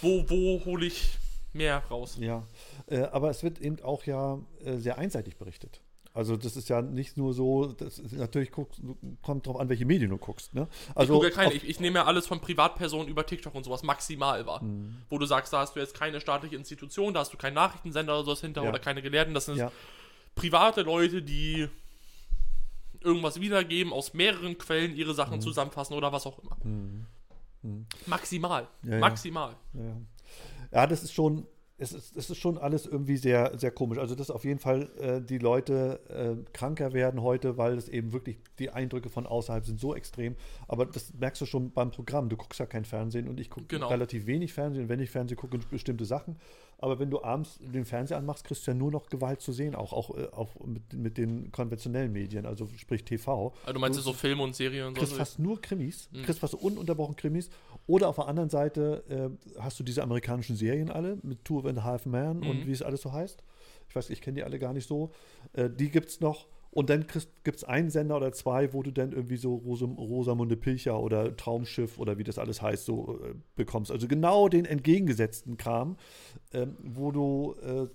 Wo, wo hole ich mehr raus? Ja, äh, aber es wird eben auch ja äh, sehr einseitig berichtet. Also das ist ja nicht nur so, das ist, natürlich guckst, kommt drauf an, welche Medien du guckst. Ne? Ich Also gucke ja keine. Ich, ich nehme ja alles von Privatpersonen über TikTok und sowas maximal wahr. Mhm. Wo du sagst, da hast du jetzt keine staatliche Institution, da hast du keinen Nachrichtensender oder sowas hinter Ja. oder keine Gelehrten. Das sind ja, private Leute, die irgendwas wiedergeben, aus mehreren Quellen ihre Mhm. Sachen zusammenfassen oder was auch immer. Maximal. Ja, ja. Maximal. ja. Ja, das ist schon, es ist, es ist schon alles irgendwie sehr, sehr komisch. Also dass auf jeden Fall äh, die Leute äh, kranker werden heute, weil es eben wirklich die Eindrücke von außerhalb sind so extrem. Aber das merkst du schon beim Programm. Du guckst ja kein Fernsehen und ich gucke Genau. relativ wenig Fernsehen. Wenn ich Fernsehen gucke, bestimmte Sachen. Aber wenn du abends den Fernseher anmachst, kriegst du ja nur noch Gewalt zu sehen, auch, auch, äh, auch mit, mit den konventionellen Medien, also sprich TV. Also du meinst Du so Filme und Serien und kriegst so. fast nur Krimis, Mhm. kriegst fast ununterbrochen Krimis. Oder auf der anderen Seite äh, hast du diese amerikanischen Serien alle mit Two and a Half Man Mhm. und wie es alles so heißt. Ich weiß, ich kenne die alle gar nicht so. Äh, die gibt es noch. Und dann gibt es einen Sender oder zwei, wo du dann irgendwie so Rosam Rosamunde Pilcher oder Traumschiff oder wie das alles heißt, so äh, bekommst. Also genau den entgegengesetzten Kram, ähm, wo du äh,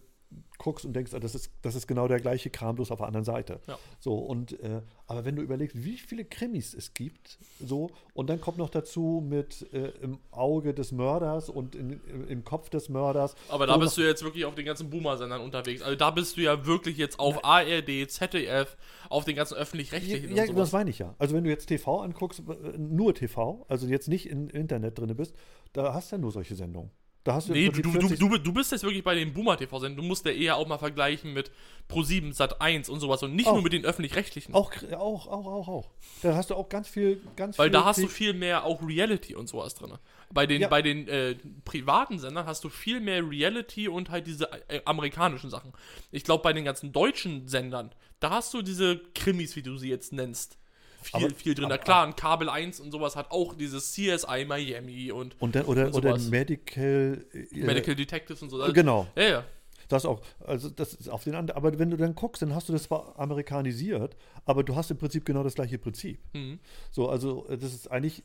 guckst und denkst, ah, das, ist, das ist genau der gleiche Kram, bloß auf der anderen Seite. Ja. So, und äh, aber wenn du überlegst, wie viele Krimis es gibt, so, und dann kommt noch dazu mit äh, im Auge des Mörders und in, im, im Kopf des Mörders. Aber da bist du jetzt wirklich auf den ganzen Boomer-Sendern unterwegs. Also da bist du ja wirklich jetzt auf ARD, ZDF, auf den ganzen öffentlich-rechtlichen Ja, und das meine ich ja. Also wenn du jetzt TV anguckst, äh, nur TV, also jetzt nicht im Internet drin bist, da hast du ja nur solche Sendungen. Da hast du Nee, du, du, 40 du, du bist jetzt wirklich bei den Boomer-TV-Sendungen. Du musst ja eher auch mal vergleichen mit Pro7, Sat1 und sowas und nicht Auch. nur mit den öffentlich-rechtlichen. Auch, auch, auch, auch, auch. Da hast du auch ganz viel, ganz Weil viel. da hast du viel mehr auch Reality und sowas drin. Bei den, Ja. bei den äh, privaten Sendern hast du viel mehr Reality und halt diese äh, amerikanischen Sachen. Ich glaube, bei den ganzen deutschen Sendern, da hast du diese Krimis, wie du sie jetzt nennst. Viel, Aber- viel drin. aber- Na klar, ein Kabel 1 und sowas hat auch dieses CSI Miami und Und dann, oder, und oder. Medical. äh, Medical Detectives und so. Also, Genau. Ja, ja. Das auch. Also, das ist auf den anderen. Aber wenn du dann guckst, dann hast du das zwar amerikanisiert, aber du hast im Prinzip genau das gleiche Prinzip. Mhm. So, also, äh, das ist eigentlich.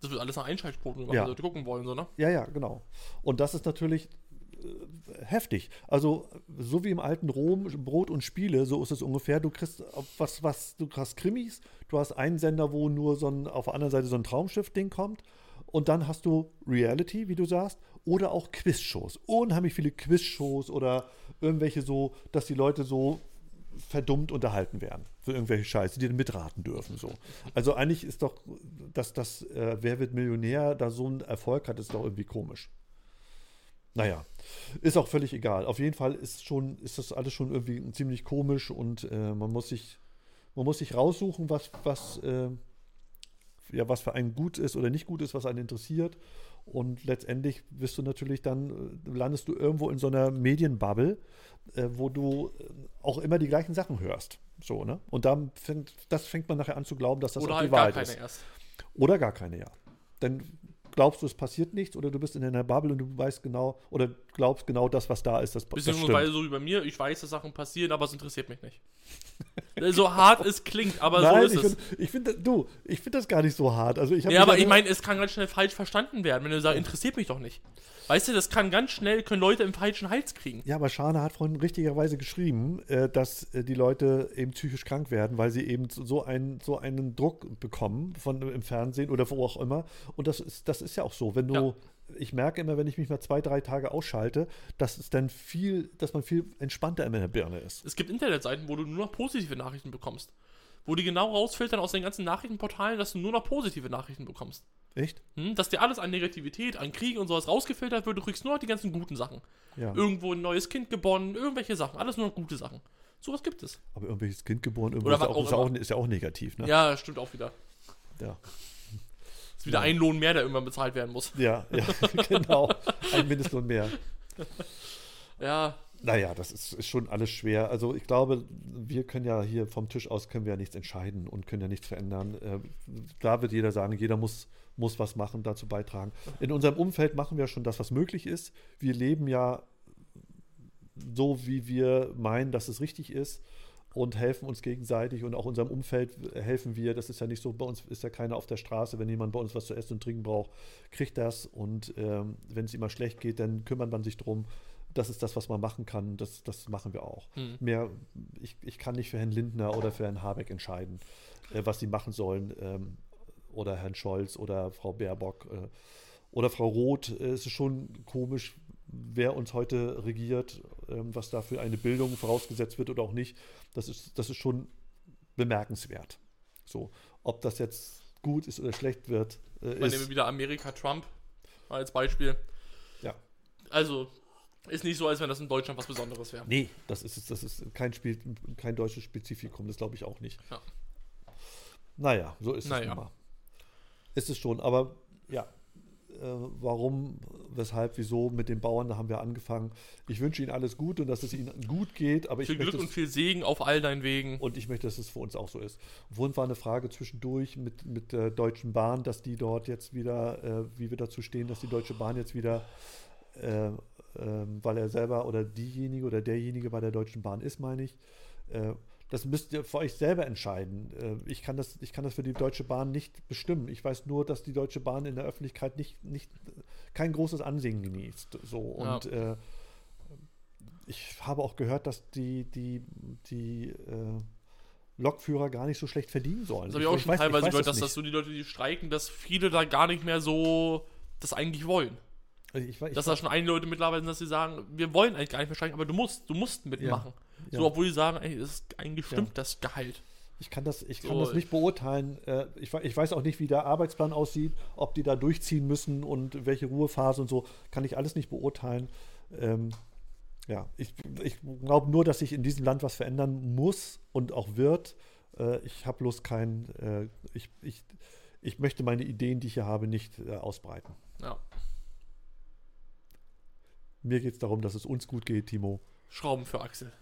Das wird alles nach Einschaltquoten gemacht, Ja. wenn Leute gucken wollen, so, ne? Ja, ja, genau. Und das ist natürlich heftig. Also, so wie im alten Rom, Brot und Spiele, so ist es ungefähr. Du kriegst was, was, du hast Krimis, du hast einen Sender, wo nur so ein, auf der anderen Seite so ein Traumschiff-Ding kommt. Und dann hast du Reality, wie du sagst, oder auch Quizshows. Unheimlich viele Quizshows oder irgendwelche so, dass die Leute so verdummt unterhalten werden für irgendwelche Scheiße, die dann mitraten dürfen. So. Also eigentlich ist doch, dass das äh, Wer wird Millionär da so einen Erfolg hat, ist doch irgendwie komisch. Naja, ist auch völlig egal. Auf jeden Fall ist schon, ist das alles schon irgendwie ziemlich komisch und äh, man muss sich, man muss sich raussuchen, was, was, äh, ja, was für einen gut ist oder nicht gut ist, was einen interessiert. Und letztendlich wirst du natürlich dann, äh, landest du irgendwo in so einer Medienbubble, äh, wo du äh, auch immer die gleichen Sachen hörst. So, ne? Und dann fängt, das fängt man nachher an zu glauben, dass das Oder auch die halt gar Wahrheit keine ist. erst. Oder gar keine, ja. Dann glaubst du, es passiert nichts oder du bist in einer Bubble und du weißt genau oder glaubst genau das, was da ist, das, das Beziehungsweise stimmt. so wie bei mir, ich weiß, dass Sachen passieren, aber es interessiert mich nicht. so hart es klingt, aber Nein, so ich ist es. finde, ich find, du, ich finde das gar nicht so hart. Also ich Ja, aber ich meine, es kann ganz schnell falsch verstanden werden, wenn du sagst, interessiert mich doch nicht. Weißt du, das kann ganz schnell, können Leute im falschen Hals kriegen. Ja, aber Schane hat vorhin richtigerweise geschrieben, äh, dass äh, die Leute eben psychisch krank werden, weil sie eben so, so, einen, so einen Druck bekommen von im Fernsehen oder wo auch immer. Und das ist, das ist ja auch so. Wenn du, Ja. ich merke immer, wenn ich mich mal zwei, drei Tage ausschalte, dass es dann viel, dass man viel entspannter in der Birne ist. Es gibt Internetseiten, wo du nur noch positive Nachrichten bekommst. Wo die genau rausfiltern aus den ganzen Nachrichtenportalen, dass du nur noch positive Nachrichten bekommst. Echt? Hm? Dass dir alles an Negativität, an Krieg und sowas rausgefiltert wird, du kriegst nur noch die ganzen guten Sachen. Ja. Irgendwo ein neues Kind geboren, irgendwelche Sachen, alles nur noch gute Sachen. Sowas gibt es. Aber irgendwelches Kind geboren, irgendwo ist, auch, auch ist, auch, immer. ist ja auch negativ, ne? Ja, stimmt auch wieder. Ja. Ist wieder Ja. ein Lohn mehr, der irgendwann bezahlt werden muss. Ja, ja, genau. Ein Mindestlohn mehr. Ja, Naja, das ist, ist schon alles schwer. Also ich glaube, wir können ja hier vom Tisch aus können wir ja nichts entscheiden und können ja nichts verändern. Äh, da wird jeder sagen, jeder muss, muss was machen, dazu beitragen. In unserem Umfeld machen wir schon das, was möglich ist. Wir leben ja so, wie wir meinen, dass es richtig ist und helfen uns gegenseitig und auch unserem Umfeld helfen wir. Das ist ja nicht so, bei uns ist ja keiner auf der Straße, wenn jemand bei uns was zu essen und trinken braucht, kriegt das und ähm, wenn es ihm mal schlecht geht, dann kümmert man sich drum. Das ist das, was man machen kann. Das, das machen wir auch. Hm. Mehr, ich, ich kann nicht für Herrn Lindner oder für Herrn Habeck entscheiden, äh, was sie machen sollen. Ähm, oder Herrn Scholz oder Frau Baerbock äh, oder Frau Roth. Äh, es ist schon komisch, wer uns heute regiert, was da für eine Bildung vorausgesetzt wird oder auch nicht. Das ist, das ist schon bemerkenswert. So, ob das jetzt gut ist oder schlecht wird, äh, wir ist, wieder Amerika Trump als Beispiel. ja. Also, ist nicht so, als wenn das in Deutschland was Besonderes wäre. Nee, das ist, das ist kein, Spiel, kein deutsches Spezifikum, das glaube ich auch nicht. Ja. Naja, so ist Naja. es mal. Ist es schon, aber ja, warum, weshalb, wieso mit den Bauern, da haben wir angefangen. Ich wünsche ihnen alles gut und dass es ihnen gut geht, aber ich Viel möchte Glück und viel Segen auf all deinen Wegen. und ich möchte, dass es für uns auch so ist. Vorhin war eine Frage zwischendurch mit, mit der Deutschen Bahn, dass die dort jetzt wieder, äh, wie wir dazu stehen, dass die Deutsche Bahn jetzt wieder, äh, ähm, weil er selber oder diejenige oder derjenige bei der Deutschen Bahn ist, meine ich, äh, das müsst ihr für euch selber entscheiden. Äh, ich, kann das, ich kann das für die Deutsche Bahn nicht bestimmen. Ich weiß nur, dass die Deutsche Bahn in der Öffentlichkeit nicht, nicht kein großes Ansehen genießt. So. Ja. Und äh, ich habe auch gehört, dass die, die, die äh, Lokführer gar nicht so schlecht verdienen sollen. Das habe ich auch schon weiß- teilweise gehört, das dass das so die Leute, die streiken, dass viele da gar nicht mehr so das eigentlich wollen. nicht. Ich, ich, dass da schon einige Leute mittlerweile sind, dass sie sagen, wir wollen eigentlich gar nicht mehr streiken, aber du musst, du musst mitmachen. Ja. So, obwohl die sagen, ey, das ist eigentlich Ja. stimmt das Gehalt. Ich kann das, ich kann So. das nicht beurteilen. Äh, Ich, ich weiß auch nicht, wie der Arbeitsplan aussieht, ob die da durchziehen müssen und welche Ruhephase und so. Kann ich alles nicht beurteilen. Ähm, ja, ich, ich glaube nur, dass sich in diesem Land was verändern muss und auch wird. Äh, ich habe bloß kein, äh, ich, ich, ich möchte meine Ideen, die ich hier habe, nicht ausbreiten. Ja. Mir geht es darum, dass es uns gut geht, Timo, Schrauben für Axel.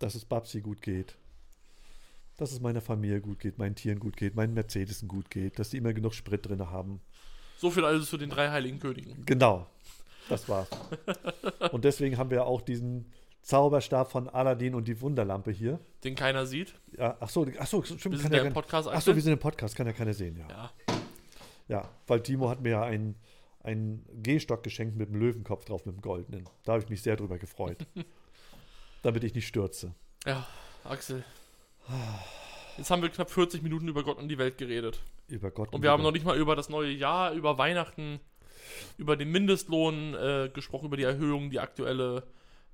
Dass es Babsi gut geht, dass es meiner Familie gut geht, meinen Tieren gut geht, meinen Mercedesen gut geht, dass die immer genug Sprit drin haben. So viel also zu den drei heiligen Königen. Genau, das war's. und deswegen haben wir auch diesen Zauberstab von Aladdin und die Wunderlampe hier. Den keiner sieht. Ja, ach so, ach so, stimmt. Wir sind ja im Podcast, Ach so, wir sind im Podcast, kann ja keiner sehen, ja. Ja. Ja, weil Timo hat mir ja einen, einen Gehstock geschenkt mit einem Löwenkopf drauf, mit dem goldenen. Da habe ich mich sehr drüber gefreut. damit ich nicht stürze. ja, Axel. Jetzt haben wir knapp 40 Minuten über Gott und die Welt geredet. Über Gott Und wir haben noch nicht mal über das neue Jahr, über Weihnachten, über den Mindestlohn äh, gesprochen, über die Erhöhung, die aktuelle,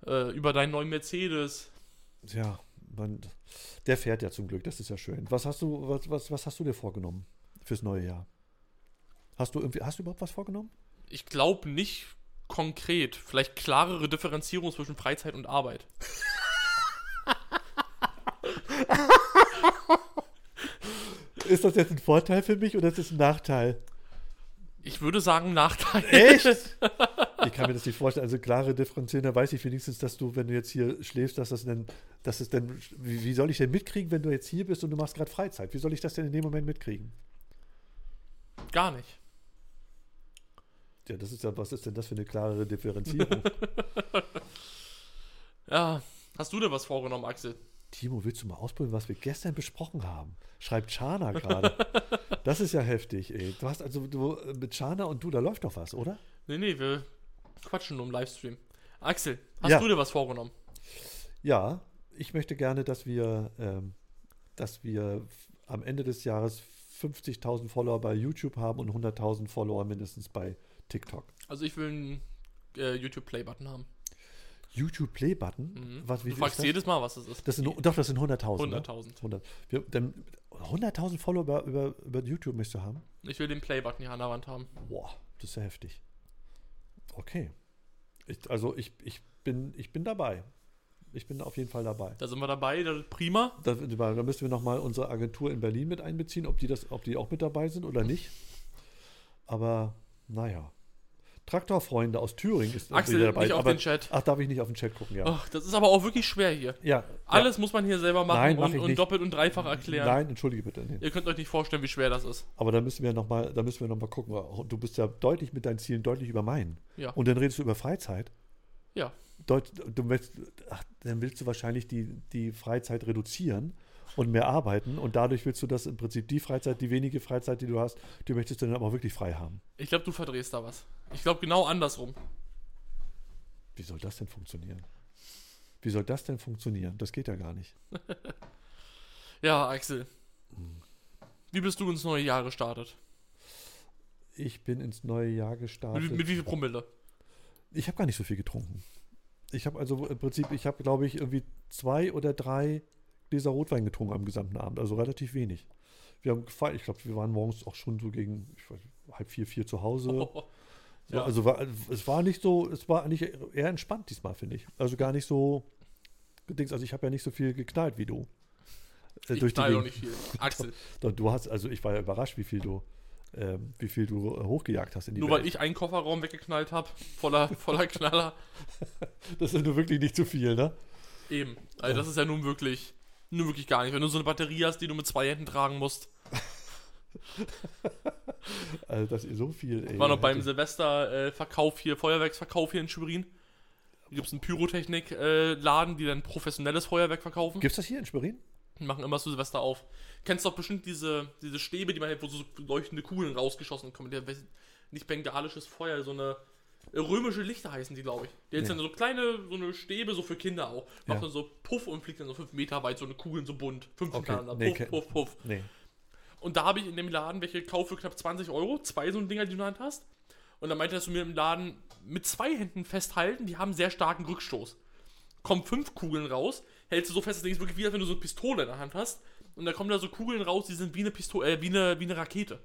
äh, über deinen neuen Mercedes. Ja, man, der fährt ja zum Glück, das ist ja schön. Was hast du, was, was, was hast du dir vorgenommen fürs neue Jahr? Hast du irgendwie, hast du überhaupt was vorgenommen? Ich glaube nicht konkret. Vielleicht klarere Differenzierung zwischen Freizeit und Arbeit. Ist das jetzt ein Vorteil für mich oder ist das ein Nachteil? Ich würde sagen Nachteil. Echt? ich kann mir das nicht vorstellen. Also klare Differenzieren, da weiß ich wenigstens, dass du, wenn du jetzt hier schläfst, dass das dann, dass es dann, wie, wie soll ich denn mitkriegen, wenn du jetzt hier bist und du machst gerade Freizeit? Wie soll ich das denn in dem Moment mitkriegen? Gar nicht. Ja, das ist ja, was ist denn das für eine klarere Differenzierung? Ja. Hast du dir was vorgenommen, Axel? Timo, willst du mal ausprobieren, was wir gestern besprochen haben? Schreibt Chana gerade. das ist ja heftig, ey. Du hast also du, mit Chana und du, da läuft doch was, oder? Nee, nee, wir quatschen nur im Livestream. Axel, hast Ja. du dir was vorgenommen? Ja, ich möchte gerne, dass wir, ähm, dass wir am Ende des Jahres 50.000 Follower bei YouTube haben und 100.000 Follower mindestens bei TikTok. Also ich will einen äh, YouTube-Play-Button haben. YouTube Play Button. Mhm. Was, wie du fragst jedes Mal, was das ist. Das sind, doch, das sind 100.000. ne? 100.000. 100. Wir, dann 100.000 Follower über, über, YouTube möchtest du haben? Ich will den Play-Button hier an der Wand haben. Boah, das ist ja heftig. Okay. Ich, also ich, ich, bin, ich bin dabei. Ich bin auf jeden Fall dabei. Da sind wir dabei, das ist prima. Da, da müssen wir nochmal unsere Agentur in Berlin mit einbeziehen, ob die, das, ob die auch mit dabei sind oder nicht. Aber naja. Traktorfreunde aus Thüringen ist Axel, dabei. nicht auf aber, den Chat. Ach, darf ich nicht auf den Chat gucken, ja. Ach, das ist aber auch wirklich schwer hier. Ja. Alles muss man hier selber machen Nein, mach und, und doppelt und dreifach ja. erklären. Nein, entschuldige bitte. Nee. Ihr könnt euch nicht vorstellen, wie schwer das ist. Aber da müssen wir nochmal, da müssen wir noch mal gucken. Du bist ja deutlich mit deinen Zielen deutlich über meinen. Ja. Und dann redest du über Freizeit. Ja. Deut, du willst, ach, dann willst du wahrscheinlich die, die Freizeit reduzieren und mehr arbeiten. Und dadurch willst du das im Prinzip die Freizeit, die wenige Freizeit, die du hast, die möchtest du dann aber auch wirklich frei haben. Ich glaube, du verdrehst da was. Ich glaube genau andersrum. Wie soll das denn funktionieren? Wie soll das denn funktionieren? Das geht ja gar nicht. Ja, Axel. Wie bist du ins neue Jahr gestartet? Ich bin ins neue Jahr gestartet. Mit, mit wie viel Promille? Ich habe gar nicht so viel getrunken. Ich habe also im Prinzip, ich habe glaube ich irgendwie zwei oder drei Gläser Rotwein getrunken am gesamten Abend, also relativ wenig. Wir haben gefeiert, ich glaube, wir waren morgens auch schon so gegen ich weiß, halb vier, vier zu Hause. Oh, ja. Also war, es war nicht so, es war eigentlich eher entspannt diesmal, finde ich. Also gar nicht so. Also ich habe ja nicht so viel geknallt wie du. Äh, ich durch die Gegend. nicht viel. Axel, Du hast, also ich war ja überrascht, wie viel du, ähm, wie viel du äh, hochgejagt hast in die nur Welt. weil ich einen Kofferraum weggeknallt habe, voller, voller Knaller. Das ist nur wirklich nicht zu viel, ne? Eben. Also das ist ja nun wirklich, nun wirklich gar nicht. Wenn du so eine Batterie hast, die du mit zwei Händen tragen musst. Also das ist so viel, ey. War noch beim Silvester-Verkauf hier, Feuerwerksverkauf hier in Schwerin. Hier gibt es einen Pyrotechnik-Laden, die dann professionelles Feuerwerk verkaufen. Gibt's das hier in Schwerin? Machen immer zu Silvester auf. Kennst doch bestimmt diese, diese Stäbe, die man hat, wo so leuchtende Kugeln rausgeschossen kommen. Der, nicht bengalisches Feuer, so eine äh, römische Lichter heißen die, glaube ich. Die sind so kleine, so eine Stäbe, so für Kinder auch. Macht Ja. dann so Puff und fliegt dann so fünf Meter weit, so eine Kugeln so bunt. Fünf Okay. hintereinander. Nee, Puff, kenn- puff, puff. Nee. Und da habe ich in dem Laden welche gekauft für knapp 20 Euro. Zwei so ein Dinger, die du in der Hand hast. Und dann meinte er zu mir im Laden, mit zwei Händen festhalten, die haben sehr starken Rückstoß. Kommen fünf Kugeln raus, hältst du so fest, das Ding ist wirklich wie, als wenn du so eine Pistole in der Hand hast. und da kommen da so Kugeln raus, die sind wie eine Pistole, äh, wie eine, wie eine Rakete.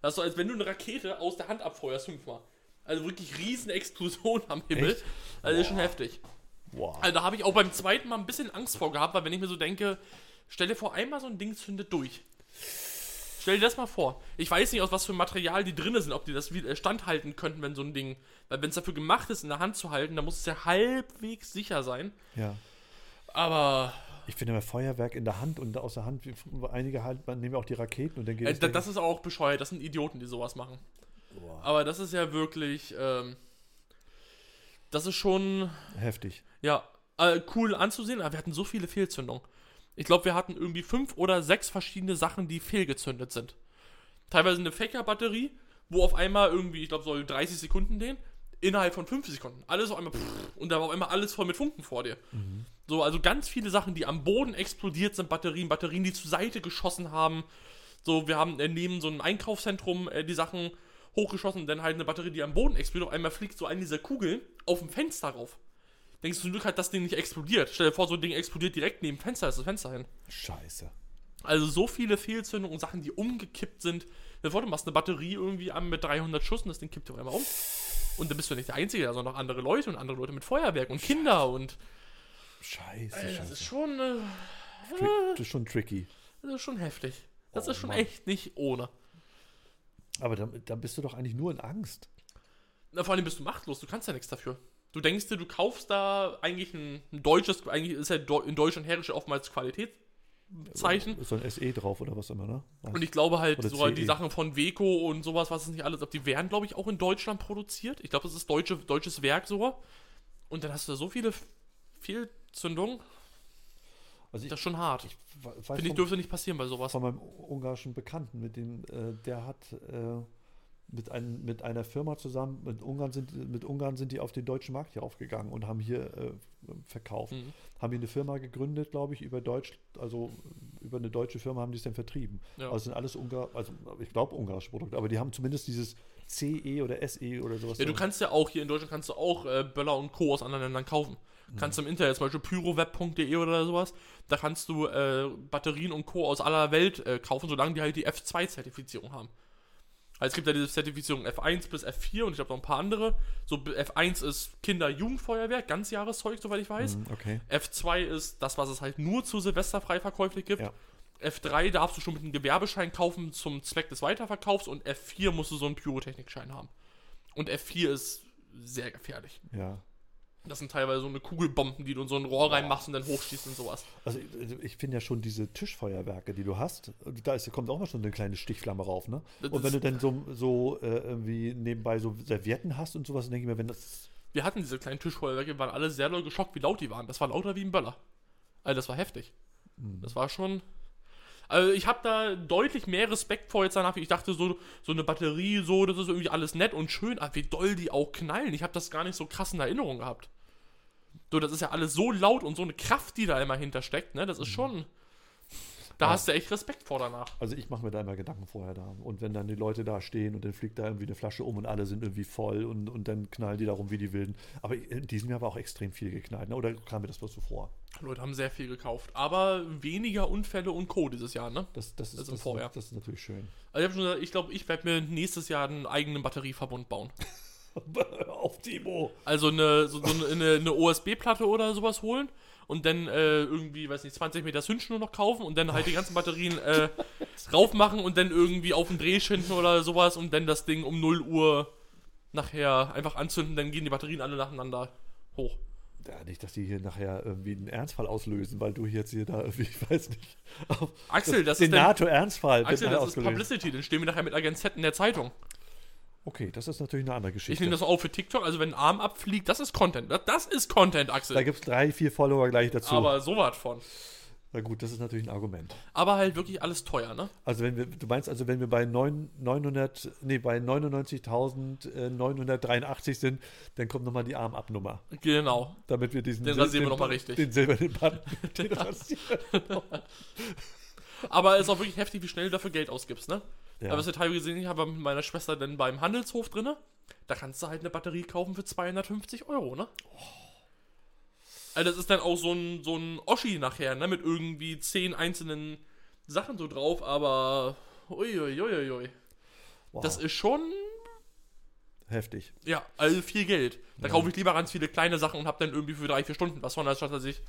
Das ist so, als wenn du eine Rakete aus der Hand abfeuerst fünfmal. Also wirklich riesen Explosion am Himmel. Echt? Also das ist schon heftig. Wow. Also da habe ich auch beim zweiten Mal ein bisschen Angst vor gehabt, weil wenn ich mir so denke, stell dir vor, einmal so ein Ding zündet durch. Stell dir das mal vor. Ich weiß nicht, aus was für Material die drin sind, ob die das wieder standhalten könnten, wenn so ein Ding. Weil wenn es dafür gemacht ist, in der Hand zu halten, dann muss es ja halbwegs sicher sein. Ja. Aber Ich finde immer Feuerwerk in der Hand und aus der Hand, einige halt, man nehmen auch die Raketen und dann geht äh, es. da- das ist auch bescheuert. Das sind Idioten, die sowas machen. Boah, Aber das ist ja wirklich. Ähm, das ist schon. heftig. Ja, äh, cool anzusehen, aber wir hatten so viele Fehlzündungen. Ich glaube, wir hatten irgendwie fünf oder sechs verschiedene Sachen, die fehlgezündet sind. Teilweise eine Fächer-Batterie, wo auf einmal irgendwie, ich glaube, soll 30 Sekunden gehen, innerhalb von 5 Sekunden. Alles auf einmal, pff, und da war auf einmal alles voll mit Funken vor dir. So, also ganz viele Sachen, die am Boden explodiert sind, Batterien, Batterien, die zur Seite geschossen haben. So, wir haben äh, neben so einem Einkaufszentrum äh, die Sachen hochgeschossen und dann halt eine Batterie, die am Boden explodiert. Auf einmal fliegt so eine dieser Kugeln auf dem Fenster rauf. Denkst du zum Glück hat das Ding nicht explodiert. Stell dir vor, so ein Ding explodiert direkt neben dem Fenster, ist das Fenster hin. Scheiße. Also so viele Fehlzündungen und Sachen, die umgekippt sind. Stell dir vor, du machst eine Batterie irgendwie an mit 300 Schuss und das Ding kippt auf einmal um. Und dann bist du nicht der Einzige, da sind noch andere Leute und andere Leute mit Feuerwerk und Kinder und Scheiße, Ey, das scheiße. ist schon, äh, das ist schon tricky. das ist schon heftig. Das Oh, ist schon Mann. echt nicht ohne. Aber dann, dann bist du doch eigentlich nur in Angst. Na, vor allem bist du machtlos, du kannst ja nichts dafür. Du denkst dir, du kaufst da eigentlich ein, ein deutsches, eigentlich ist ja in Deutschland herrscht oftmals Qualitätszeichen. Ist so ein SE drauf oder was immer, ne? Und ich glaube halt, Oder so die CE. Sachen von Weco und sowas, was es nicht alles, die werden, glaube ich, auch in Deutschland produziert. Ich glaube, das ist deutsche, deutsches Werk so. Und dann hast du da so viele Fehlzündungen, also ich, das ist schon hart. ich Finde ich, dürfte nicht passieren bei sowas. von meinem ungarischen Bekannten, mit dem, äh, der hat äh, mit, ein, mit einer Firma zusammen, mit Ungarn sind, mit Ungarn sind die auf den deutschen Markt hier aufgegangen und haben hier äh, verkauft. Mhm. Haben hier eine Firma gegründet, glaube ich, über Deutsch, also über eine deutsche Firma haben die es dann vertrieben. Ja. Also sind alles Ungar, also ich glaube ungarische Produkte, aber die haben zumindest dieses CE oder SE oder sowas. Ja, du kannst ja auch hier in Deutschland kannst du auch äh, Böller und Co. aus anderen Ländern kaufen. Mhm. Kannst du im Internet, zum Beispiel pyroweb.de oder sowas, da kannst du äh, Batterien und Co. aus aller Welt äh, kaufen, solange die halt die F2-Zertifizierung haben. Also es gibt ja diese Zertifizierung F1 bis F4 und ich glaube noch ein paar andere. So F1 ist Kinder-Jugendfeuerwerk, Ganzjahreszeug, soweit ich weiß. Mhm, okay. F2 ist das, was es halt nur zu Silvester frei verkäuflich gibt. Ja. F3 darfst du schon mit einem Gewerbeschein kaufen zum Zweck des Weiterverkaufs und F4 musst du so einen Pyrotechnikschein haben. Und F4 ist sehr gefährlich. Ja. Das sind teilweise so eine Kugelbomben, die du in so ein Rohr reinmachst und dann hochschießt und sowas. Also ich, ich finde ja schon diese Tischfeuerwerke, die du hast, da ist, kommt auch mal schon eine kleine Stichflamme rauf, ne? Das Und wenn du dann so, so äh, irgendwie nebenbei so Servietten hast und sowas, denke ich mir, wenn das. Wir hatten diese kleinen Tischfeuerwerke, wir waren alle sehr doll geschockt, wie laut die waren. Das war lauter wie ein Böller. Also das war heftig. Das war schon. Also ich habe da deutlich mehr Respekt vor jetzt danach. Ich dachte so, so eine Batterie, so, das ist irgendwie alles nett und schön, aber wie doll die auch knallen. Ich habe das gar nicht so krass in Erinnerung gehabt. So, das ist ja alles so laut und so eine Kraft, die da immer hintersteckt, ne? Das ist schon. Da Ja. hast du echt Respekt vor danach. Also ich mache mir da immer Gedanken vorher da. Und wenn dann die Leute da stehen und dann fliegt da irgendwie eine Flasche um und alle sind irgendwie voll und, und dann knallen die da rum wie die Wilden. Aber in diesem Jahr war auch extrem viel geknallt, ne? Oder kam mir das bloß so vor? Leute haben sehr viel gekauft. Aber weniger Unfälle und Co. dieses Jahr, ne? Das, das, ist, Das im das, Vorjahr. das ist natürlich schön. Also ich habe schon gesagt, ich glaube, ich werde mir nächstes Jahr einen eigenen Batterieverbund bauen. Auf Timo! Also eine, so, so eine, eine OSB-Platte oder sowas holen und dann äh, irgendwie, weiß nicht, 20 Meter Zündschnur noch kaufen und dann halt die ganzen Batterien äh, raufmachen und dann irgendwie auf den Dreh schinden oder sowas und dann das Ding um 0 Uhr nachher einfach anzünden, dann gehen die Batterien alle nacheinander hoch. Ja, nicht, dass die hier nachher irgendwie einen Ernstfall auslösen, weil du jetzt hier da irgendwie, ich weiß nicht, Axel, das den ist dann, NATO-Ernstfall Axel, das ist Publicity, dann stehen wir nachher mit Agent Z in der Zeitung. Okay, das ist natürlich eine andere Ich Geschichte. nehme das auch für TikTok, also wenn ein Arm abfliegt, das ist Content. Das, ist Content, da Axel. gibt es drei, vier Follower gleich dazu. Aber sowas von. Na gut, das ist natürlich ein Argument. Aber halt wirklich alles teuer, ne? Also wenn wir, du meinst also, wenn wir bei neun- 900, nee, bei 99.983 sind, dann kommt nochmal die Armabnummer, Genau. damit wir diesen Den rasieren wir den- noch mal richtig. Den silbernen Button. den rasieren. Aber es ist auch wirklich heftig, wie schnell du dafür Geld ausgibst, ne? Ja. Aber was wir teilweise gesehen haben, war mit meiner Schwester dann beim Handelshof drinne. Da kannst du halt eine Batterie kaufen für 250 Euro, ne? Also das ist dann auch so ein, so ein Oschi nachher, ne? Mit irgendwie zehn einzelnen Sachen so drauf, aber uiuiuiui. Wow. Das ist schon, heftig. ja, also viel Geld. Da Ja. kaufe ich lieber ganz viele kleine Sachen und habe dann irgendwie für drei, vier Stunden was von, anstatt dass ich,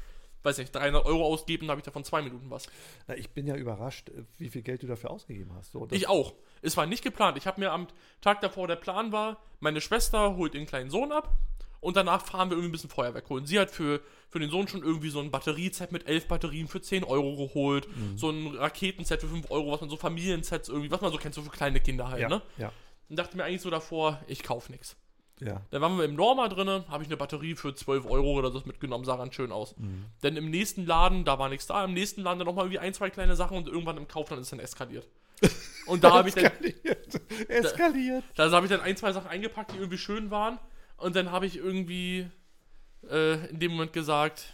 weiß nicht, 300 Euro ausgeben, dann habe ich davon zwei Minuten was. Na, ich bin ja überrascht, äh, wie viel Geld du dafür ausgegeben hast. So, Ich auch. Es war nicht geplant. Ich habe mir am Tag davor, der Plan war, meine Schwester holt ihren kleinen Sohn ab und danach fahren wir irgendwie ein bisschen Feuerwerk holen. Sie hat für, für den Sohn schon irgendwie so ein Batterieset mit elf Batterien für 10 Euro geholt. Mhm. So ein Raketenset für 5 Euro, was man so Familiensets irgendwie, was man so kennt, so für kleine Kinder halt, ja, ne? ja, Und dachte mir eigentlich so davor, ich kauf nichts. Ja. Dann waren wir im Norma drinne, habe ich eine Batterie für 12 Euro oder so mitgenommen, sah ganz schön aus. Mhm. Denn im nächsten Laden, da war nichts da, im nächsten Laden dann nochmal irgendwie ein, zwei kleine Sachen und irgendwann im Kaufland ist es dann eskaliert. Und da habe ich dann, Eskaliert. Eskaliert. da habe ich dann ein, zwei Sachen eingepackt, die irgendwie schön waren. Und dann habe ich irgendwie äh, in dem Moment gesagt,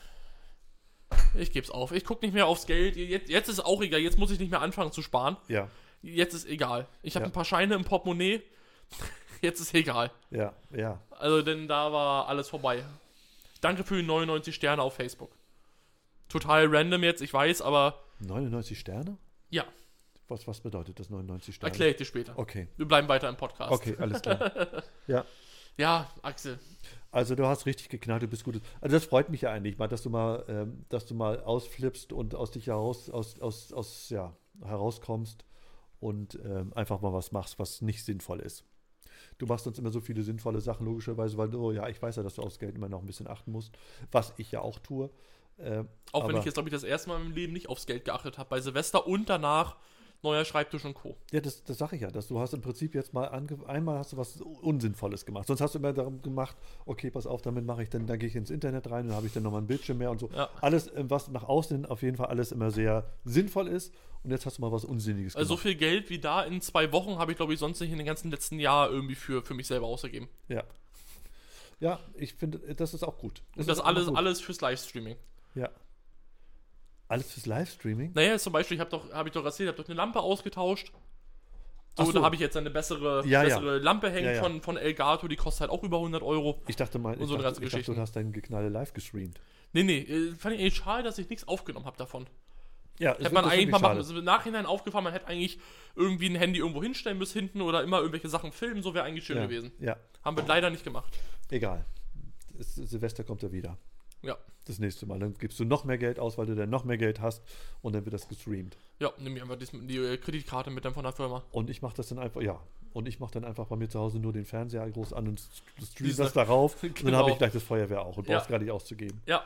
ich geb's auf. Ich gucke nicht mehr aufs Geld. Jetzt, jetzt ist auch egal. Jetzt muss ich nicht mehr anfangen zu sparen. Ja, Jetzt ist egal. Ich habe Ja. ein paar Scheine im Portemonnaie. Jetzt ist egal. ja, ja. Also, denn da war alles vorbei. Danke für die 99 Sterne auf Facebook. Total random jetzt, ich weiß, aber 99 Sterne? ja, Was, was bedeutet das 99 Sterne? erkläre ich dir später. Okay, Wir bleiben weiter im Podcast. okay, alles klar. ja, Ja, Axel. also du hast richtig geknallt, du bist gut. Also das freut mich ja eigentlich mal, dass du mal, ähm, dass du mal ausflippst und aus dich heraus, aus, aus, aus, ja, herauskommst und ähm, einfach mal was machst, was nicht sinnvoll ist. Du machst uns immer so viele sinnvolle Sachen, logischerweise, weil du, ja, ich weiß ja, dass du aufs Geld immer noch ein bisschen achten musst, was ich ja auch tue. Ähm, Auch wenn ich jetzt, glaube ich, das erste Mal meinem Leben nicht aufs Geld geachtet habe. Bei Silvester und danach neuer Schreibtisch und Co. Ja, das, das sage ich ja, dass du hast im Prinzip jetzt mal einmal hast du was Unsinnvolles gemacht. Sonst hast du immer darum gemacht, okay, pass auf, damit mache ich dann, da gehe ich ins Internet rein, dann habe ich dann nochmal ein Bildschirm mehr und so. Ja. Alles, äh, was nach außen auf jeden Fall alles immer sehr sinnvoll ist. Und jetzt hast du mal was Unsinniges Also so gemacht. viel Geld wie da in zwei Wochen habe ich, glaube ich, sonst nicht in den ganzen letzten Jahr irgendwie für, für mich selber ausgegeben. Ja. Ja, ich finde, das ist auch gut. Und das ist auch alles, gut. alles fürs Livestreaming. Ja. Alles fürs Livestreaming? Naja, zum Beispiel, ich habe doch, habe ich doch erzählt, ich habe doch eine Lampe ausgetauscht. So, so. da habe ich jetzt eine bessere, Ja, ja. bessere Lampe hängen Ja, ja. Von, von Elgato, die kostet halt auch über 100 Euro. Ich dachte mal, ich, so dachte, ich dachte, du hast deinen Geknalle live gestreamt. Nee, nee, äh, fand ich eigentlich schade, dass ich nichts aufgenommen habe davon. Ja, Hätte man eigentlich mal machen, müssen. im Nachhinein aufgefallen, man hätte eigentlich irgendwie ein Handy irgendwo hinstellen müssen hinten oder immer irgendwelche Sachen filmen, so wäre eigentlich schön ja, gewesen. Ja, Haben wir leider nicht gemacht. egal. Es, Silvester kommt ja wieder. Ja. Das nächste Mal. Dann gibst du noch mehr Geld aus, weil du dann noch mehr Geld hast und dann wird das gestreamt. Ja, nimm mir einfach die, die äh, Kreditkarte mit dann von der Firma. Und ich mache das dann einfach, ja. Und ich mache dann einfach bei mir zu Hause nur den Fernseher groß an und stream das darauf. Und dann Genau. habe ich gleich das Feuerwehr auch und Ja. brauch's gar nicht auszugeben. Ja,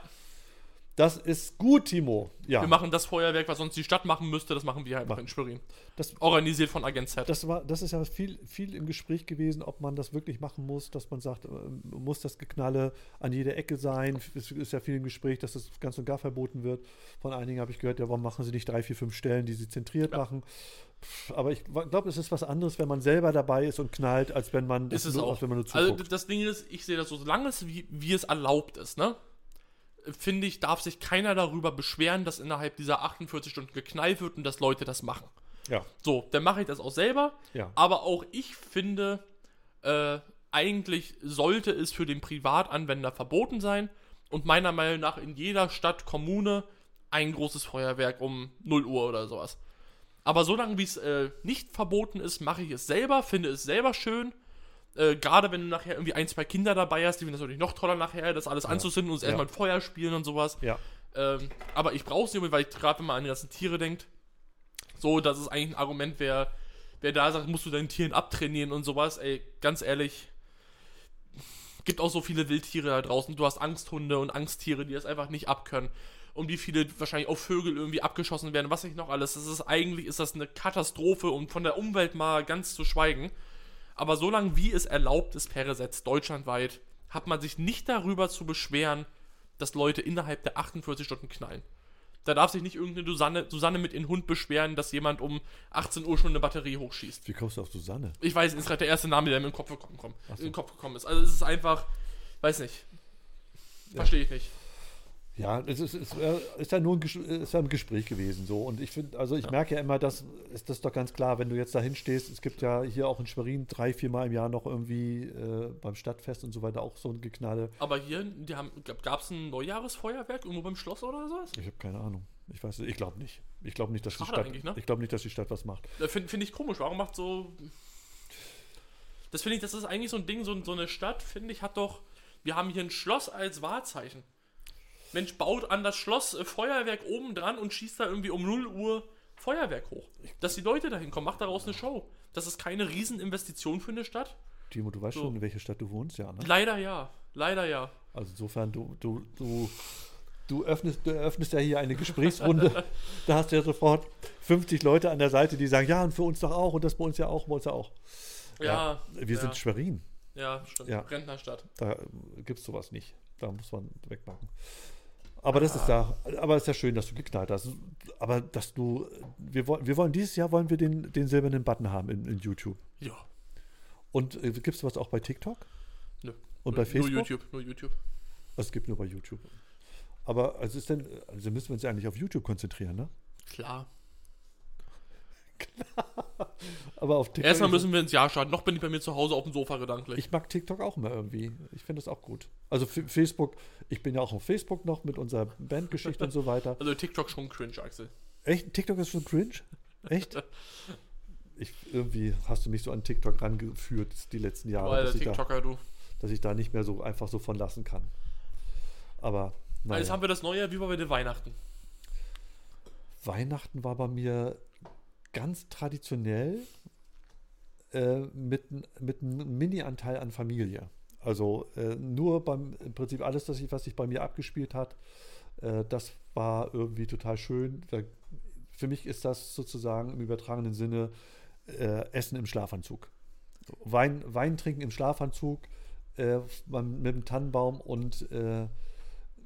Das ist gut, Timo. Ja. wir machen das Feuerwerk, was sonst die Stadt machen müsste, das machen wir halt Mach- in Schwerin. das, Organisiert von Agent Z. das, war, das ist ja viel, viel im Gespräch gewesen, ob man das wirklich machen muss, dass man sagt, äh, muss das Geknalle an jeder Ecke sein. Es ist ja viel im Gespräch, dass das ganz und gar verboten wird. Von einigen habe ich gehört, ja, warum machen sie nicht drei, vier, fünf Stellen, die sie zentriert Ja. machen. Aber ich glaube, es ist was anderes, wenn man selber dabei ist und knallt, als wenn man, ist es nur, auch. wenn man nur also zuguckt. das Ding ist, ich sehe das so, solange es wie, wie es erlaubt ist, ne? Finde ich, darf sich keiner darüber beschweren, dass innerhalb dieser 48 Stunden geknallt wird und dass Leute das machen. ja, So, dann mache ich das auch selber. ja. Aber auch ich finde, äh, eigentlich sollte es für den Privatanwender verboten sein und meiner Meinung nach in jeder Stadt, Kommune ein großes Feuerwerk um 0 Uhr oder sowas. Aber solange wie es äh, nicht verboten ist, mache ich es selber, finde es selber schön. Äh, Gerade wenn du nachher irgendwie ein, zwei Kinder dabei hast, die finden das natürlich noch toller nachher, das alles anzuzünden und Ja. erstmal ein Feuer spielen und sowas. Ja, Ähm, aber ich brauche es nicht, weil ich gerade wenn man an die ganzen Tiere denkt, so, dass es eigentlich ein Argument wer, wer da sagt, musst du deinen Tieren abtrainieren und sowas, ey, ganz ehrlich, gibt auch so viele Wildtiere da draußen. Du hast Angsthunde und Angsttiere, die das einfach nicht abkönnen. Um wie viele wahrscheinlich auch Vögel irgendwie abgeschossen werden, was ich noch alles. Das ist eigentlich ist das eine Katastrophe und von der Umwelt mal ganz zu schweigen. Aber solange wie es erlaubt ist per Gesetz deutschlandweit, hat man sich nicht darüber zu beschweren, dass Leute innerhalb der 48 Stunden knallen. Da darf sich nicht irgendeine Susanne, Susanne mit ihrem Hund beschweren, dass jemand um 18 Uhr schon eine Batterie hochschießt. wie kommst du auf Susanne? Ich weiß, ist gerade der erste Name, der mir in den Kopf gekommen, so. in den Kopf gekommen ist. Also es ist einfach, weiß nicht. Verstehe ich nicht. Ja, es ist, es äh, ist ja nur ein, ist ja ein Gespräch gewesen so. Und ich finde, also ich merke ja immer, dass ist das doch ganz klar, wenn du jetzt dahin stehst, es gibt ja hier auch in Schwerin drei, viermal im Jahr noch irgendwie äh, beim Stadtfest und so weiter auch so ein Geknalle. Aber hier, die haben, gab es ein Neujahresfeuerwerk irgendwo beim Schloss oder sowas? Ich habe keine Ahnung. Ich weiß, ich glaube nicht. Ich glaube nicht, dass die Schade Stadt. eigentlich, ne? Ich glaube nicht, dass die Stadt was macht. Finde find ich komisch. Warum macht so. Das finde ich, das ist eigentlich so ein Ding, so, so eine Stadt, finde ich, hat doch. Wir haben hier ein Schloss als Wahrzeichen. Mensch, baut an das Schloss äh, Feuerwerk oben dran und schießt da irgendwie um 0 Uhr Feuerwerk hoch. Dass die Leute dahin kommen, macht daraus eine Show. Das ist keine Rieseninvestition für eine Stadt. Timo, du weißt So. schon, in welcher Stadt du wohnst, ja, ne? Leider ja. Leider ja. Also insofern, du, du, du, du, öffnest, du eröffnest ja hier eine Gesprächsrunde. da hast du ja sofort 50 Leute an der Seite, die sagen, ja, und für uns doch auch, und das bei uns ja auch, bei uns ja auch. Ja. Wir ja, sind Schwerin. Ja, stimmt. Ja. Rentnerstadt. Da gibt es sowas nicht. Da muss man wegmachen. Aber das ist da, aber es ist ja schön, dass du geknallt hast. Aber dass du, wir wollen, wir wollen dieses Jahr wollen wir den, den silbernen Button haben in, in YouTube. Ja. Und äh, gibt es was auch bei TikTok? Nö. Und nur, bei Facebook? Nur YouTube. Nur YouTube. Es gibt nur bei YouTube. Aber also ist denn, also müssen wir uns ja eigentlich auf YouTube konzentrieren, ne? Klar. Aber auf TikTok. Erstmal müssen wir ins Jahr starten. Noch bin ich bei mir zu Hause auf dem Sofa gedanklich. Ich mag TikTok auch immer irgendwie. Ich finde das auch gut. Also Facebook, ich bin ja auch auf Facebook noch mit unserer Bandgeschichte und so weiter. also TikTok schon cringe, Axel. Echt? TikTok ist schon cringe? Echt? Ich, irgendwie hast du mich so an TikTok rangeführt die letzten Jahre, alter dass ich, da, dass ich da nicht mehr so einfach so von lassen kann. Aber naja. Jetzt haben wir das neue, wie war bei den Weihnachten. Weihnachten war bei mir ganz traditionell äh, mit, mit einem Mini-Anteil an Familie. Also äh, nur beim, im Prinzip alles, das ich, was sich bei mir abgespielt hat, äh, das war irgendwie total schön. Für mich ist das sozusagen im übertragenen Sinne äh, Essen im Schlafanzug. Wein, Wein trinken im Schlafanzug, äh, man, mit dem Tannenbaum und äh,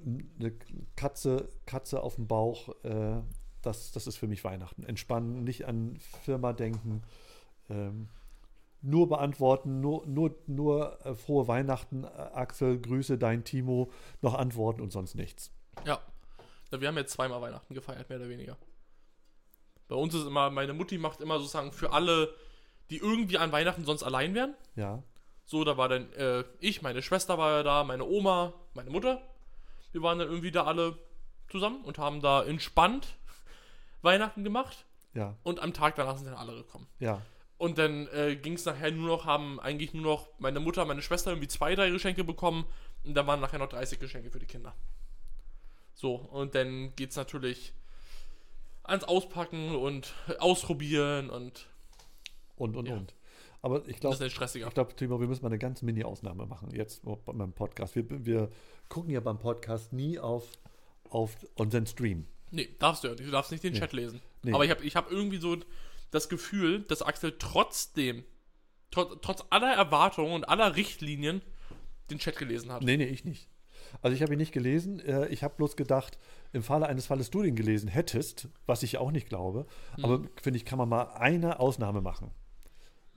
eine Katze, Katze auf dem Bauch, das, das ist für mich Weihnachten. Entspannen, nicht an Firma denken, ähm, nur beantworten, nur, nur, nur äh, frohe Weihnachten, äh, Axel, Grüße, dein Timo, noch antworten und sonst nichts. Ja. ja. Wir haben jetzt zweimal Weihnachten gefeiert, mehr oder weniger. Bei uns ist immer, meine Mutti macht immer sozusagen für alle, die irgendwie an Weihnachten sonst allein wären. Ja, So, da war dann äh, ich, meine Schwester war ja da, meine Oma, meine Mutter. Wir waren dann irgendwie da alle zusammen und haben da entspannt Weihnachten gemacht. ja, Und am Tag danach sind dann alle gekommen. ja. Und dann äh, ging es nachher nur noch, haben eigentlich nur noch meine Mutter, meine Schwester irgendwie zwei, drei Geschenke bekommen. Und dann waren nachher noch 30 Geschenke für die Kinder. So, und dann geht es natürlich ans Auspacken und ausprobieren und Und, und, Ja. und. Aber ich das glaube, ist dann stressiger. ich glaube, Timo, wir müssen mal eine ganz Mini-Ausnahme machen, jetzt beim Podcast. Wir, wir gucken ja beim Podcast nie auf, auf unseren Stream. Nee, darfst du ja nicht. Du darfst nicht den Nee. Chat lesen. Nee. Aber ich habe ich hab irgendwie so das Gefühl, dass Axel trotzdem, trotz, trotz aller Erwartungen und aller Richtlinien, den Chat gelesen hat. Nee, nee, ich nicht. Also ich habe ihn nicht gelesen. Äh, Ich habe bloß gedacht, im Falle eines Falles du den gelesen hättest, was ich auch nicht glaube, aber finde ich, kann man mal eine Ausnahme machen.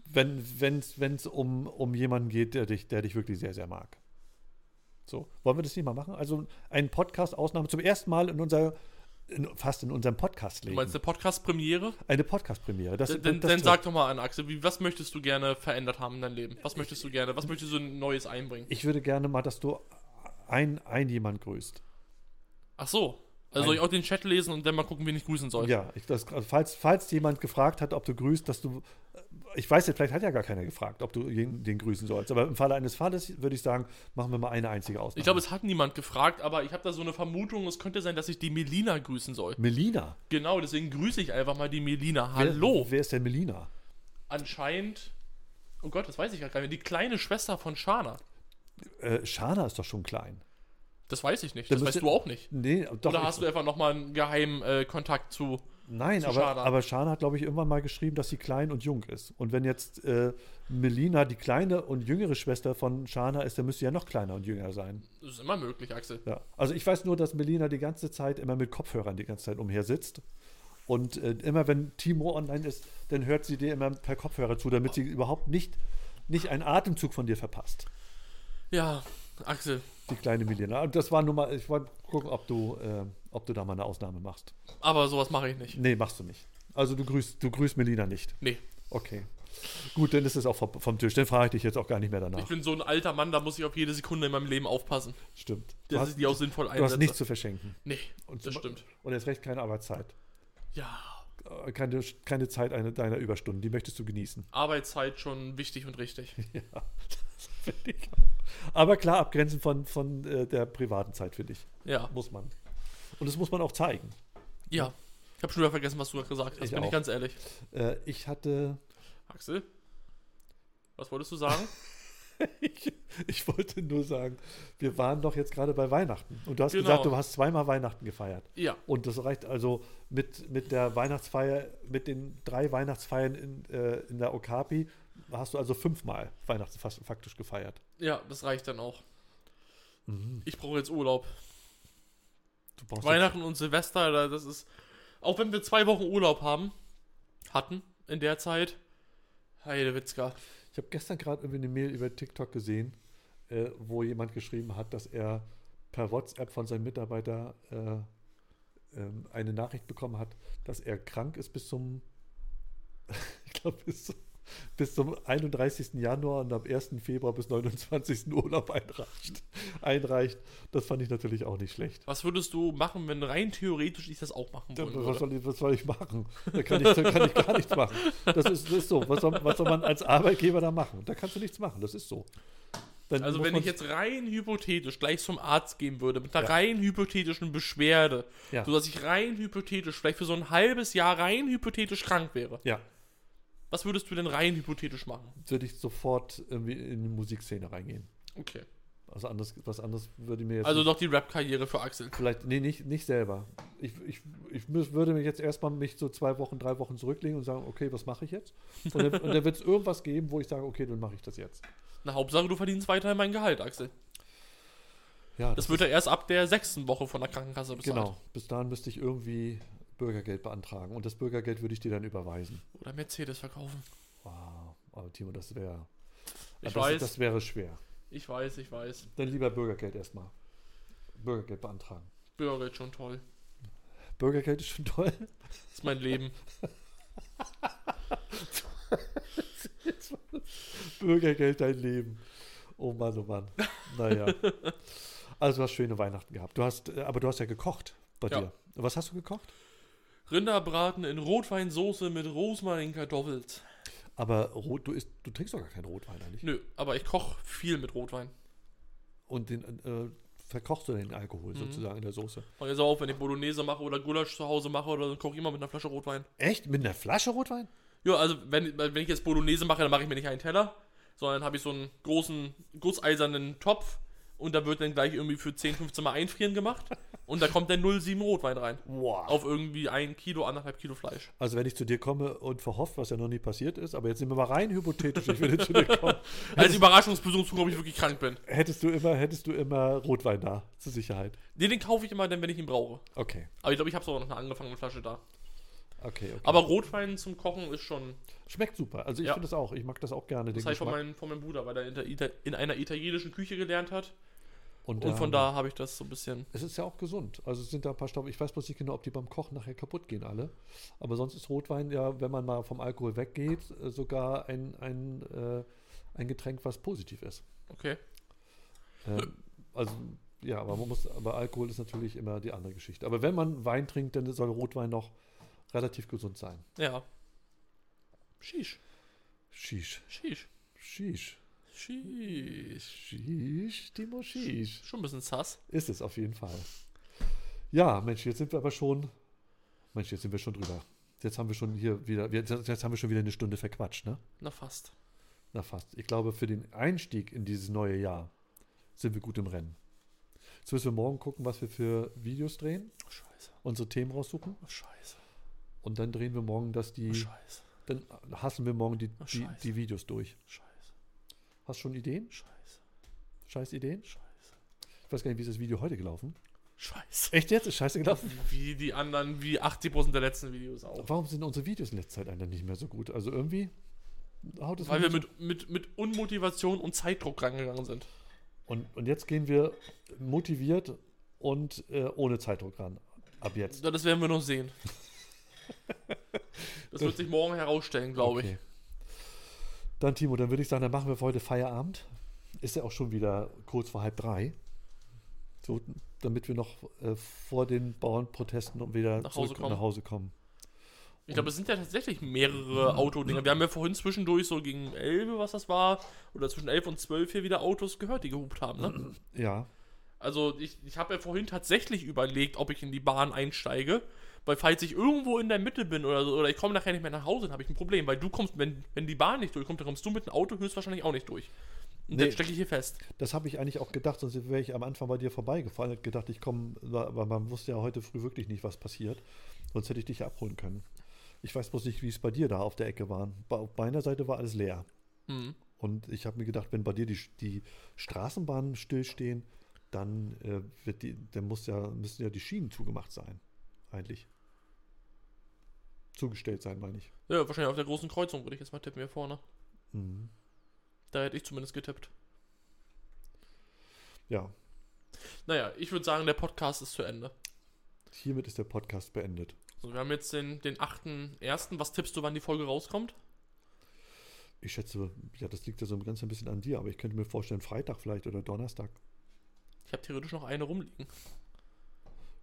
Wenn es um, um jemanden geht, der dich, der dich wirklich sehr, sehr mag. So, wollen wir das nicht mal machen? Also ein Podcast-Ausnahme zum ersten Mal in unser, in, fast in unserem Du Podcast-Leben. meinst eine Podcast-Premiere? Eine Podcast-Premiere. Das, Dann, das dann sag doch mal an, Axel, wie, was möchtest du gerne verändert haben in deinem Leben? Was möchtest du gerne, was möchtest du Neues einbringen? Ich würde gerne mal, dass du ein, ein jemand grüßt. Ach so. Also soll ich auch den Chat lesen und dann mal gucken, wen ich grüßen soll? Ja, ich, das, falls, falls jemand gefragt hat, ob du grüßt, dass du. Ich weiß jetzt, vielleicht hat ja gar keiner gefragt, ob du jeden- den grüßen sollst. Aber im Falle eines Falles würde ich sagen, machen wir mal eine einzige Ausnahme. Ich glaube, es hat niemand gefragt, aber ich habe da so eine Vermutung, es könnte sein, dass ich die Melina grüßen soll. Melina. Genau, deswegen grüße ich einfach mal die Melina. Wer- Hallo. Wer, ist denn Melina? Anscheinend, oh Gott, das weiß ich gar nicht mehr, die kleine Schwester von Shana. Äh, Shana ist doch schon klein. Das weiß ich nicht, das weißt du auch nicht. Nee, doch. Oder hast du einfach nochmal einen geheimen äh, Kontakt zu... Nein, zu aber, Shana? aber Shana hat, glaube ich, irgendwann mal geschrieben, dass sie klein und jung ist. Und wenn jetzt äh, Melina die kleine und jüngere Schwester von Shana ist, dann müsste sie ja noch kleiner und jünger sein. Das ist immer möglich, Axel. Ja. Also ich weiß nur, dass Melina die ganze Zeit immer mit Kopfhörern die ganze Zeit umher sitzt. Und äh, immer wenn Timo online ist, dann hört sie dir immer per Kopfhörer zu, damit sie überhaupt nicht, nicht einen Atemzug von dir verpasst. Ja, Axel, Die kleine Melina. Und das war nur mal, ich wollte gucken, ob du, äh, ob du da mal eine Ausnahme machst. aber sowas mache ich nicht. Nee, machst du nicht. Also du grüßt, du grüßt Melina nicht. Nee. Okay. Gut, dann ist es auch vom, vom Tisch. Dann frage ich dich jetzt auch gar nicht mehr danach. Ich bin so ein alter Mann, da muss ich auf jede Sekunde in meinem Leben aufpassen, Stimmt. Du dass hast, ich die auch sinnvoll du einsetze. hast nichts zu verschenken. Nee, Und das stimmt. Und jetzt recht keine Arbeitszeit. Ja, Äh, Keine, keine Zeit eine, deiner Überstunden. Die möchtest du genießen. Arbeitszeit schon wichtig und richtig. Ja, das finde ich auch. Aber klar, abgrenzen von, von äh, der privaten Zeit, finde ich. Ja, Muss man. Und das muss man auch zeigen. ja. Ich habe schon wieder vergessen, was du gesagt hast, Ich bin auch. ich ganz ehrlich. Äh, ich hatte. Axel? Was wolltest du sagen? Ich, ich wollte nur sagen, wir waren doch jetzt gerade bei Weihnachten. Und du hast Genau. gesagt, du hast zweimal Weihnachten gefeiert. ja, Und das reicht also mit, mit der Weihnachtsfeier, mit den drei Weihnachtsfeiern in, äh, in der Okapi, hast du also fünfmal Weihnachten fast faktisch gefeiert. ja, das reicht dann auch. Mhm. Ich brauche jetzt Urlaub. Du brauchst Weihnachten und Silvester, da- das ist. Auch wenn wir zwei Wochen Urlaub haben, hatten in der Zeit. Heidewitzka. Ich habe gestern gerade irgendwie eine Mail über TikTok gesehen, äh, wo jemand geschrieben hat, dass er per WhatsApp von seinem Mitarbeiter äh, ähm, eine Nachricht bekommen hat, dass er krank ist bis zum, ich glaube, bis, zum- bis zum 31. Januar und am 1. Februar bis 29. Urlaub einreicht. einreicht. Das fand ich natürlich auch nicht schlecht. Was würdest du machen, wenn rein theoretisch ich das auch machen Ja, wollen was, würde? soll ich, was soll ich machen? Da kann ich, da kann ich gar nichts machen. Das ist, das ist so. Was soll, was soll man als Arbeitgeber da machen? Da kannst du nichts machen. Das ist so. Dann Also wenn ich jetzt rein hypothetisch gleich zum Arzt gehen würde, mit einer Ja. rein hypothetischen Beschwerde, Ja. sodass ich rein hypothetisch, vielleicht für so ein halbes Jahr rein hypothetisch krank wäre, Ja, was würdest du denn rein hypothetisch machen? würde ich sofort irgendwie in die Musikszene reingehen. Okay. Also anders, was anderes würde mir jetzt. Also doch die Rap-Karriere für Axel. vielleicht, nee, nicht, nicht selber. Ich, ich, ich mü- würde mich jetzt erstmal mich so zwei Wochen, drei Wochen zurücklegen und sagen, okay, was mache ich jetzt? Und dann, und dann wird es irgendwas geben, wo ich sage, okay, dann mache ich das jetzt. Na, Hauptsache, du verdienst weiterhin mein Gehalt, Axel. Ja, Das wird ja erst ab der sechsten Woche von der Krankenkasse bezahlt. Genau. Bis dahin müsste ich irgendwie Bürgergeld beantragen. Und das Bürgergeld würde ich dir dann überweisen. Oder Mercedes verkaufen. Wow. Aber Timo, das wäre. Ich das, weiß, Das wäre schwer. ich weiß, ich weiß. Dann lieber Bürgergeld erstmal. Bürgergeld beantragen. Bürgergeld schon toll. Bürgergeld ist schon toll. Das ist mein Leben. Bürgergeld dein Leben. Oh Mann, oh Mann. Naja. Also du hast schöne Weihnachten gehabt. Du hast, äh, aber du hast ja gekocht bei Ja. dir. Was hast du gekocht? Rinderbraten in Rotweinsoße mit Rosmarin Kartoffels. Aber rot, du, isst, du trinkst doch gar keinen Rotwein eigentlich. Nö, aber ich koche viel mit Rotwein. Und den äh, verkochst du den Alkohol Mhm. sozusagen in der Soße. Und jetzt auch, wenn ich Bolognese mache oder Gulasch zu Hause mache oder so, koche ich immer mit einer Flasche Rotwein. Echt? Mit einer Flasche Rotwein? Ja, also wenn, wenn ich jetzt Bolognese mache, dann mache ich mir nicht einen Teller, sondern habe ich so einen großen gusseisernen Topf und da wird dann gleich irgendwie für 10, 15 Mal einfrieren gemacht und da kommt dann 0,7 Rotwein rein. Wow. Auf irgendwie ein Kilo, anderthalb Kilo Fleisch. Also wenn ich zu dir komme und verhofft, was ja noch nie passiert ist, aber jetzt sind wir mal rein hypothetisch, ich würde zu dir kommen. Als Überraschungsbesuch, ob ich wirklich krank bin. Hättest du immer, hättest du immer Rotwein da, zur Sicherheit. Nee, den kaufe ich immer dann, wenn ich ihn brauche. Okay, Aber ich glaube, ich habe sogar noch eine angefangene Flasche da. okay, okay. Aber Rotwein zum Kochen ist schon. Schmeckt super. Also ich Ja. finde das auch. Ich mag das auch gerne. Das habe ich von, meinem- von meinem Bruder, weil er in, der in einer italienischen Küche gelernt hat. Und, Und von ähm, da habe ich das so ein bisschen. Es ist ja auch gesund. Also es sind da ein paar Stoffe. Ich weiß bloß nicht genau, ob die beim Kochen nachher kaputt gehen alle. Aber sonst ist Rotwein ja, wenn man mal vom Alkohol weggeht, äh, sogar ein, ein, äh, ein Getränk, was positiv ist. Okay. Ähm, also ja, aber man muss, aber Alkohol ist natürlich immer die andere Geschichte. Aber wenn man Wein trinkt, dann soll Rotwein noch relativ gesund sein. Ja. Shish. Shish. Shish. Shish. Shish. Shish, Timo Shish. Schon ein bisschen sass. Ist es auf jeden Fall. Ja, Mensch, jetzt sind wir aber schon. Mensch, jetzt sind wir schon drüber. Jetzt haben wir schon hier wieder, jetzt, jetzt haben wir schon wieder eine Stunde verquatscht, ne? Na fast. Na fast. Ich glaube, für den Einstieg in dieses neue Jahr sind wir gut im Rennen. Jetzt müssen wir morgen gucken, was wir für Videos drehen, Oh, scheiße. unsere Themen raussuchen Oh, scheiße. und dann drehen wir morgen das Oh, die, scheiße. dann hassen wir morgen die, Oh, die, die Videos durch. Scheiße. Hast schon Ideen? Scheiße. Scheiß Ideen? Scheiße. Ich weiß gar nicht, wie ist das Video heute gelaufen? Scheiße. Echt jetzt? Ist scheiße gelaufen? Wie die anderen, wie 80% der letzten Videos auch. Warum sind unsere Videos in letzter Zeit eigentlich nicht mehr so gut? Also irgendwie haut es Weil wir mit, mit, mit Unmotivation und Zeitdruck rangegangen sind. und, und jetzt gehen wir motiviert und äh, ohne Zeitdruck ran. Ab jetzt. Ja, Das werden wir noch sehen. Das wird sich morgen herausstellen, glaube ich. Okay. Dann, Timo, dann würde ich sagen, dann machen wir für heute Feierabend. Ist ja auch schon wieder kurz vor halb drei. So, damit wir noch äh, vor den Bauernprotesten und wieder Nach Hause kommen. nach Hause kommen. Ich glaube, es sind ja tatsächlich mehrere Autodinger. Wir haben ja vorhin zwischendurch so gegen 11, was das war, oder zwischen 11 und 12 hier wieder Autos gehört, die gehupt haben, ne? Ja, Also ich, ich habe ja vorhin tatsächlich überlegt, ob ich in die Bahn einsteige, weil falls ich irgendwo in der Mitte bin oder so, oder ich komme nachher nicht mehr nach Hause, dann habe ich ein Problem, weil du kommst, wenn, wenn die Bahn nicht durchkommt, dann kommst du mit dem Auto höchstwahrscheinlich auch nicht durch. Und Nee. dann stecke ich hier fest. das habe ich eigentlich auch gedacht, sonst wäre ich am Anfang bei dir vorbeigefahren. Hätte gedacht, ich komme, weil man wusste ja heute früh wirklich nicht, was passiert. Sonst hätte ich dich ja abholen können. Ich weiß bloß nicht, wie es bei dir da auf der Ecke war. Auf meiner Seite war alles leer. Hm. Und ich habe mir gedacht, wenn bei dir die, die Straßenbahnen stillstehen, dann, äh, wird die, dann muss ja, müssen ja die Schienen zugemacht sein. Eigentlich. Zugestellt sein, meine ich. Ja, wahrscheinlich auf der großen Kreuzung würde ich jetzt mal tippen hier vorne. Mhm. Da hätte ich zumindest getippt. Ja, Naja, ich würde sagen, der Podcast ist zu Ende. hiermit ist der Podcast beendet. So, wir haben jetzt den, den 8.1. Was tippst du, wann die Folge rauskommt? Ich schätze, ja, das liegt ja so ganz ein bisschen an dir, aber ich könnte mir vorstellen, Freitag vielleicht oder Donnerstag. Ich habe theoretisch noch eine rumliegen.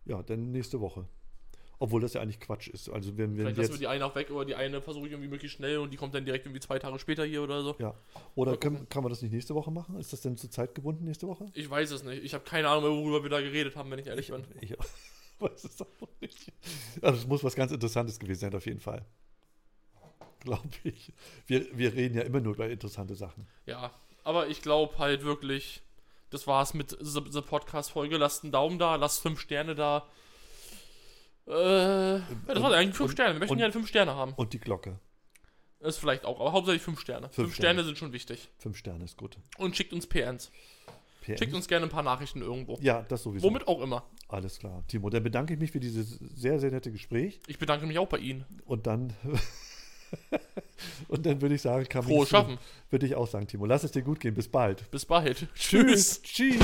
Ja, dann nächste Woche. Obwohl das ja eigentlich Quatsch ist. Also wenn, wenn Vielleicht lassen wir die eine auch weg, oder die eine versuche ich irgendwie möglichst schnell und die kommt dann direkt irgendwie zwei Tage später hier oder so. ja. Oder können, kann man das nicht nächste Woche machen? Ist das denn zu Zeit gebunden nächste Woche? Ich weiß es nicht. Ich habe keine Ahnung worüber wir da geredet haben, wenn ich ehrlich bin. Ich weiß es auch nicht. Also es muss was ganz Interessantes gewesen sein, auf jeden Fall. Glaube ich. Wir, wir reden ja immer nur über interessante Sachen. Ja, aber ich glaube halt wirklich, das war's mit der Podcast-Folge. Lasst einen Daumen da, lasst fünf Sterne da. Äh, ja, das war eigentlich fünf und- Sterne. Wir möchten und- gerne fünf Sterne haben. Und die Glocke. Ist vielleicht auch, aber hauptsächlich fünf Sterne. Fünf, Sterne. Sterne. sind schon wichtig. Fünf Sterne ist gut. Und schickt uns PNs. PN. Schickt uns gerne ein paar Nachrichten irgendwo. Ja, das sowieso. Womit auch immer. Alles klar. Timo, dann bedanke ich mich für dieses sehr, sehr nette Gespräch. Ich bedanke mich auch bei Ihnen. Und dann, und dann würde ich sagen, kann Frohes Schaffen. Würde ich auch sagen, Timo. Lass es dir gut gehen. Bis bald. Bis bald. Tschüss. Tschüss.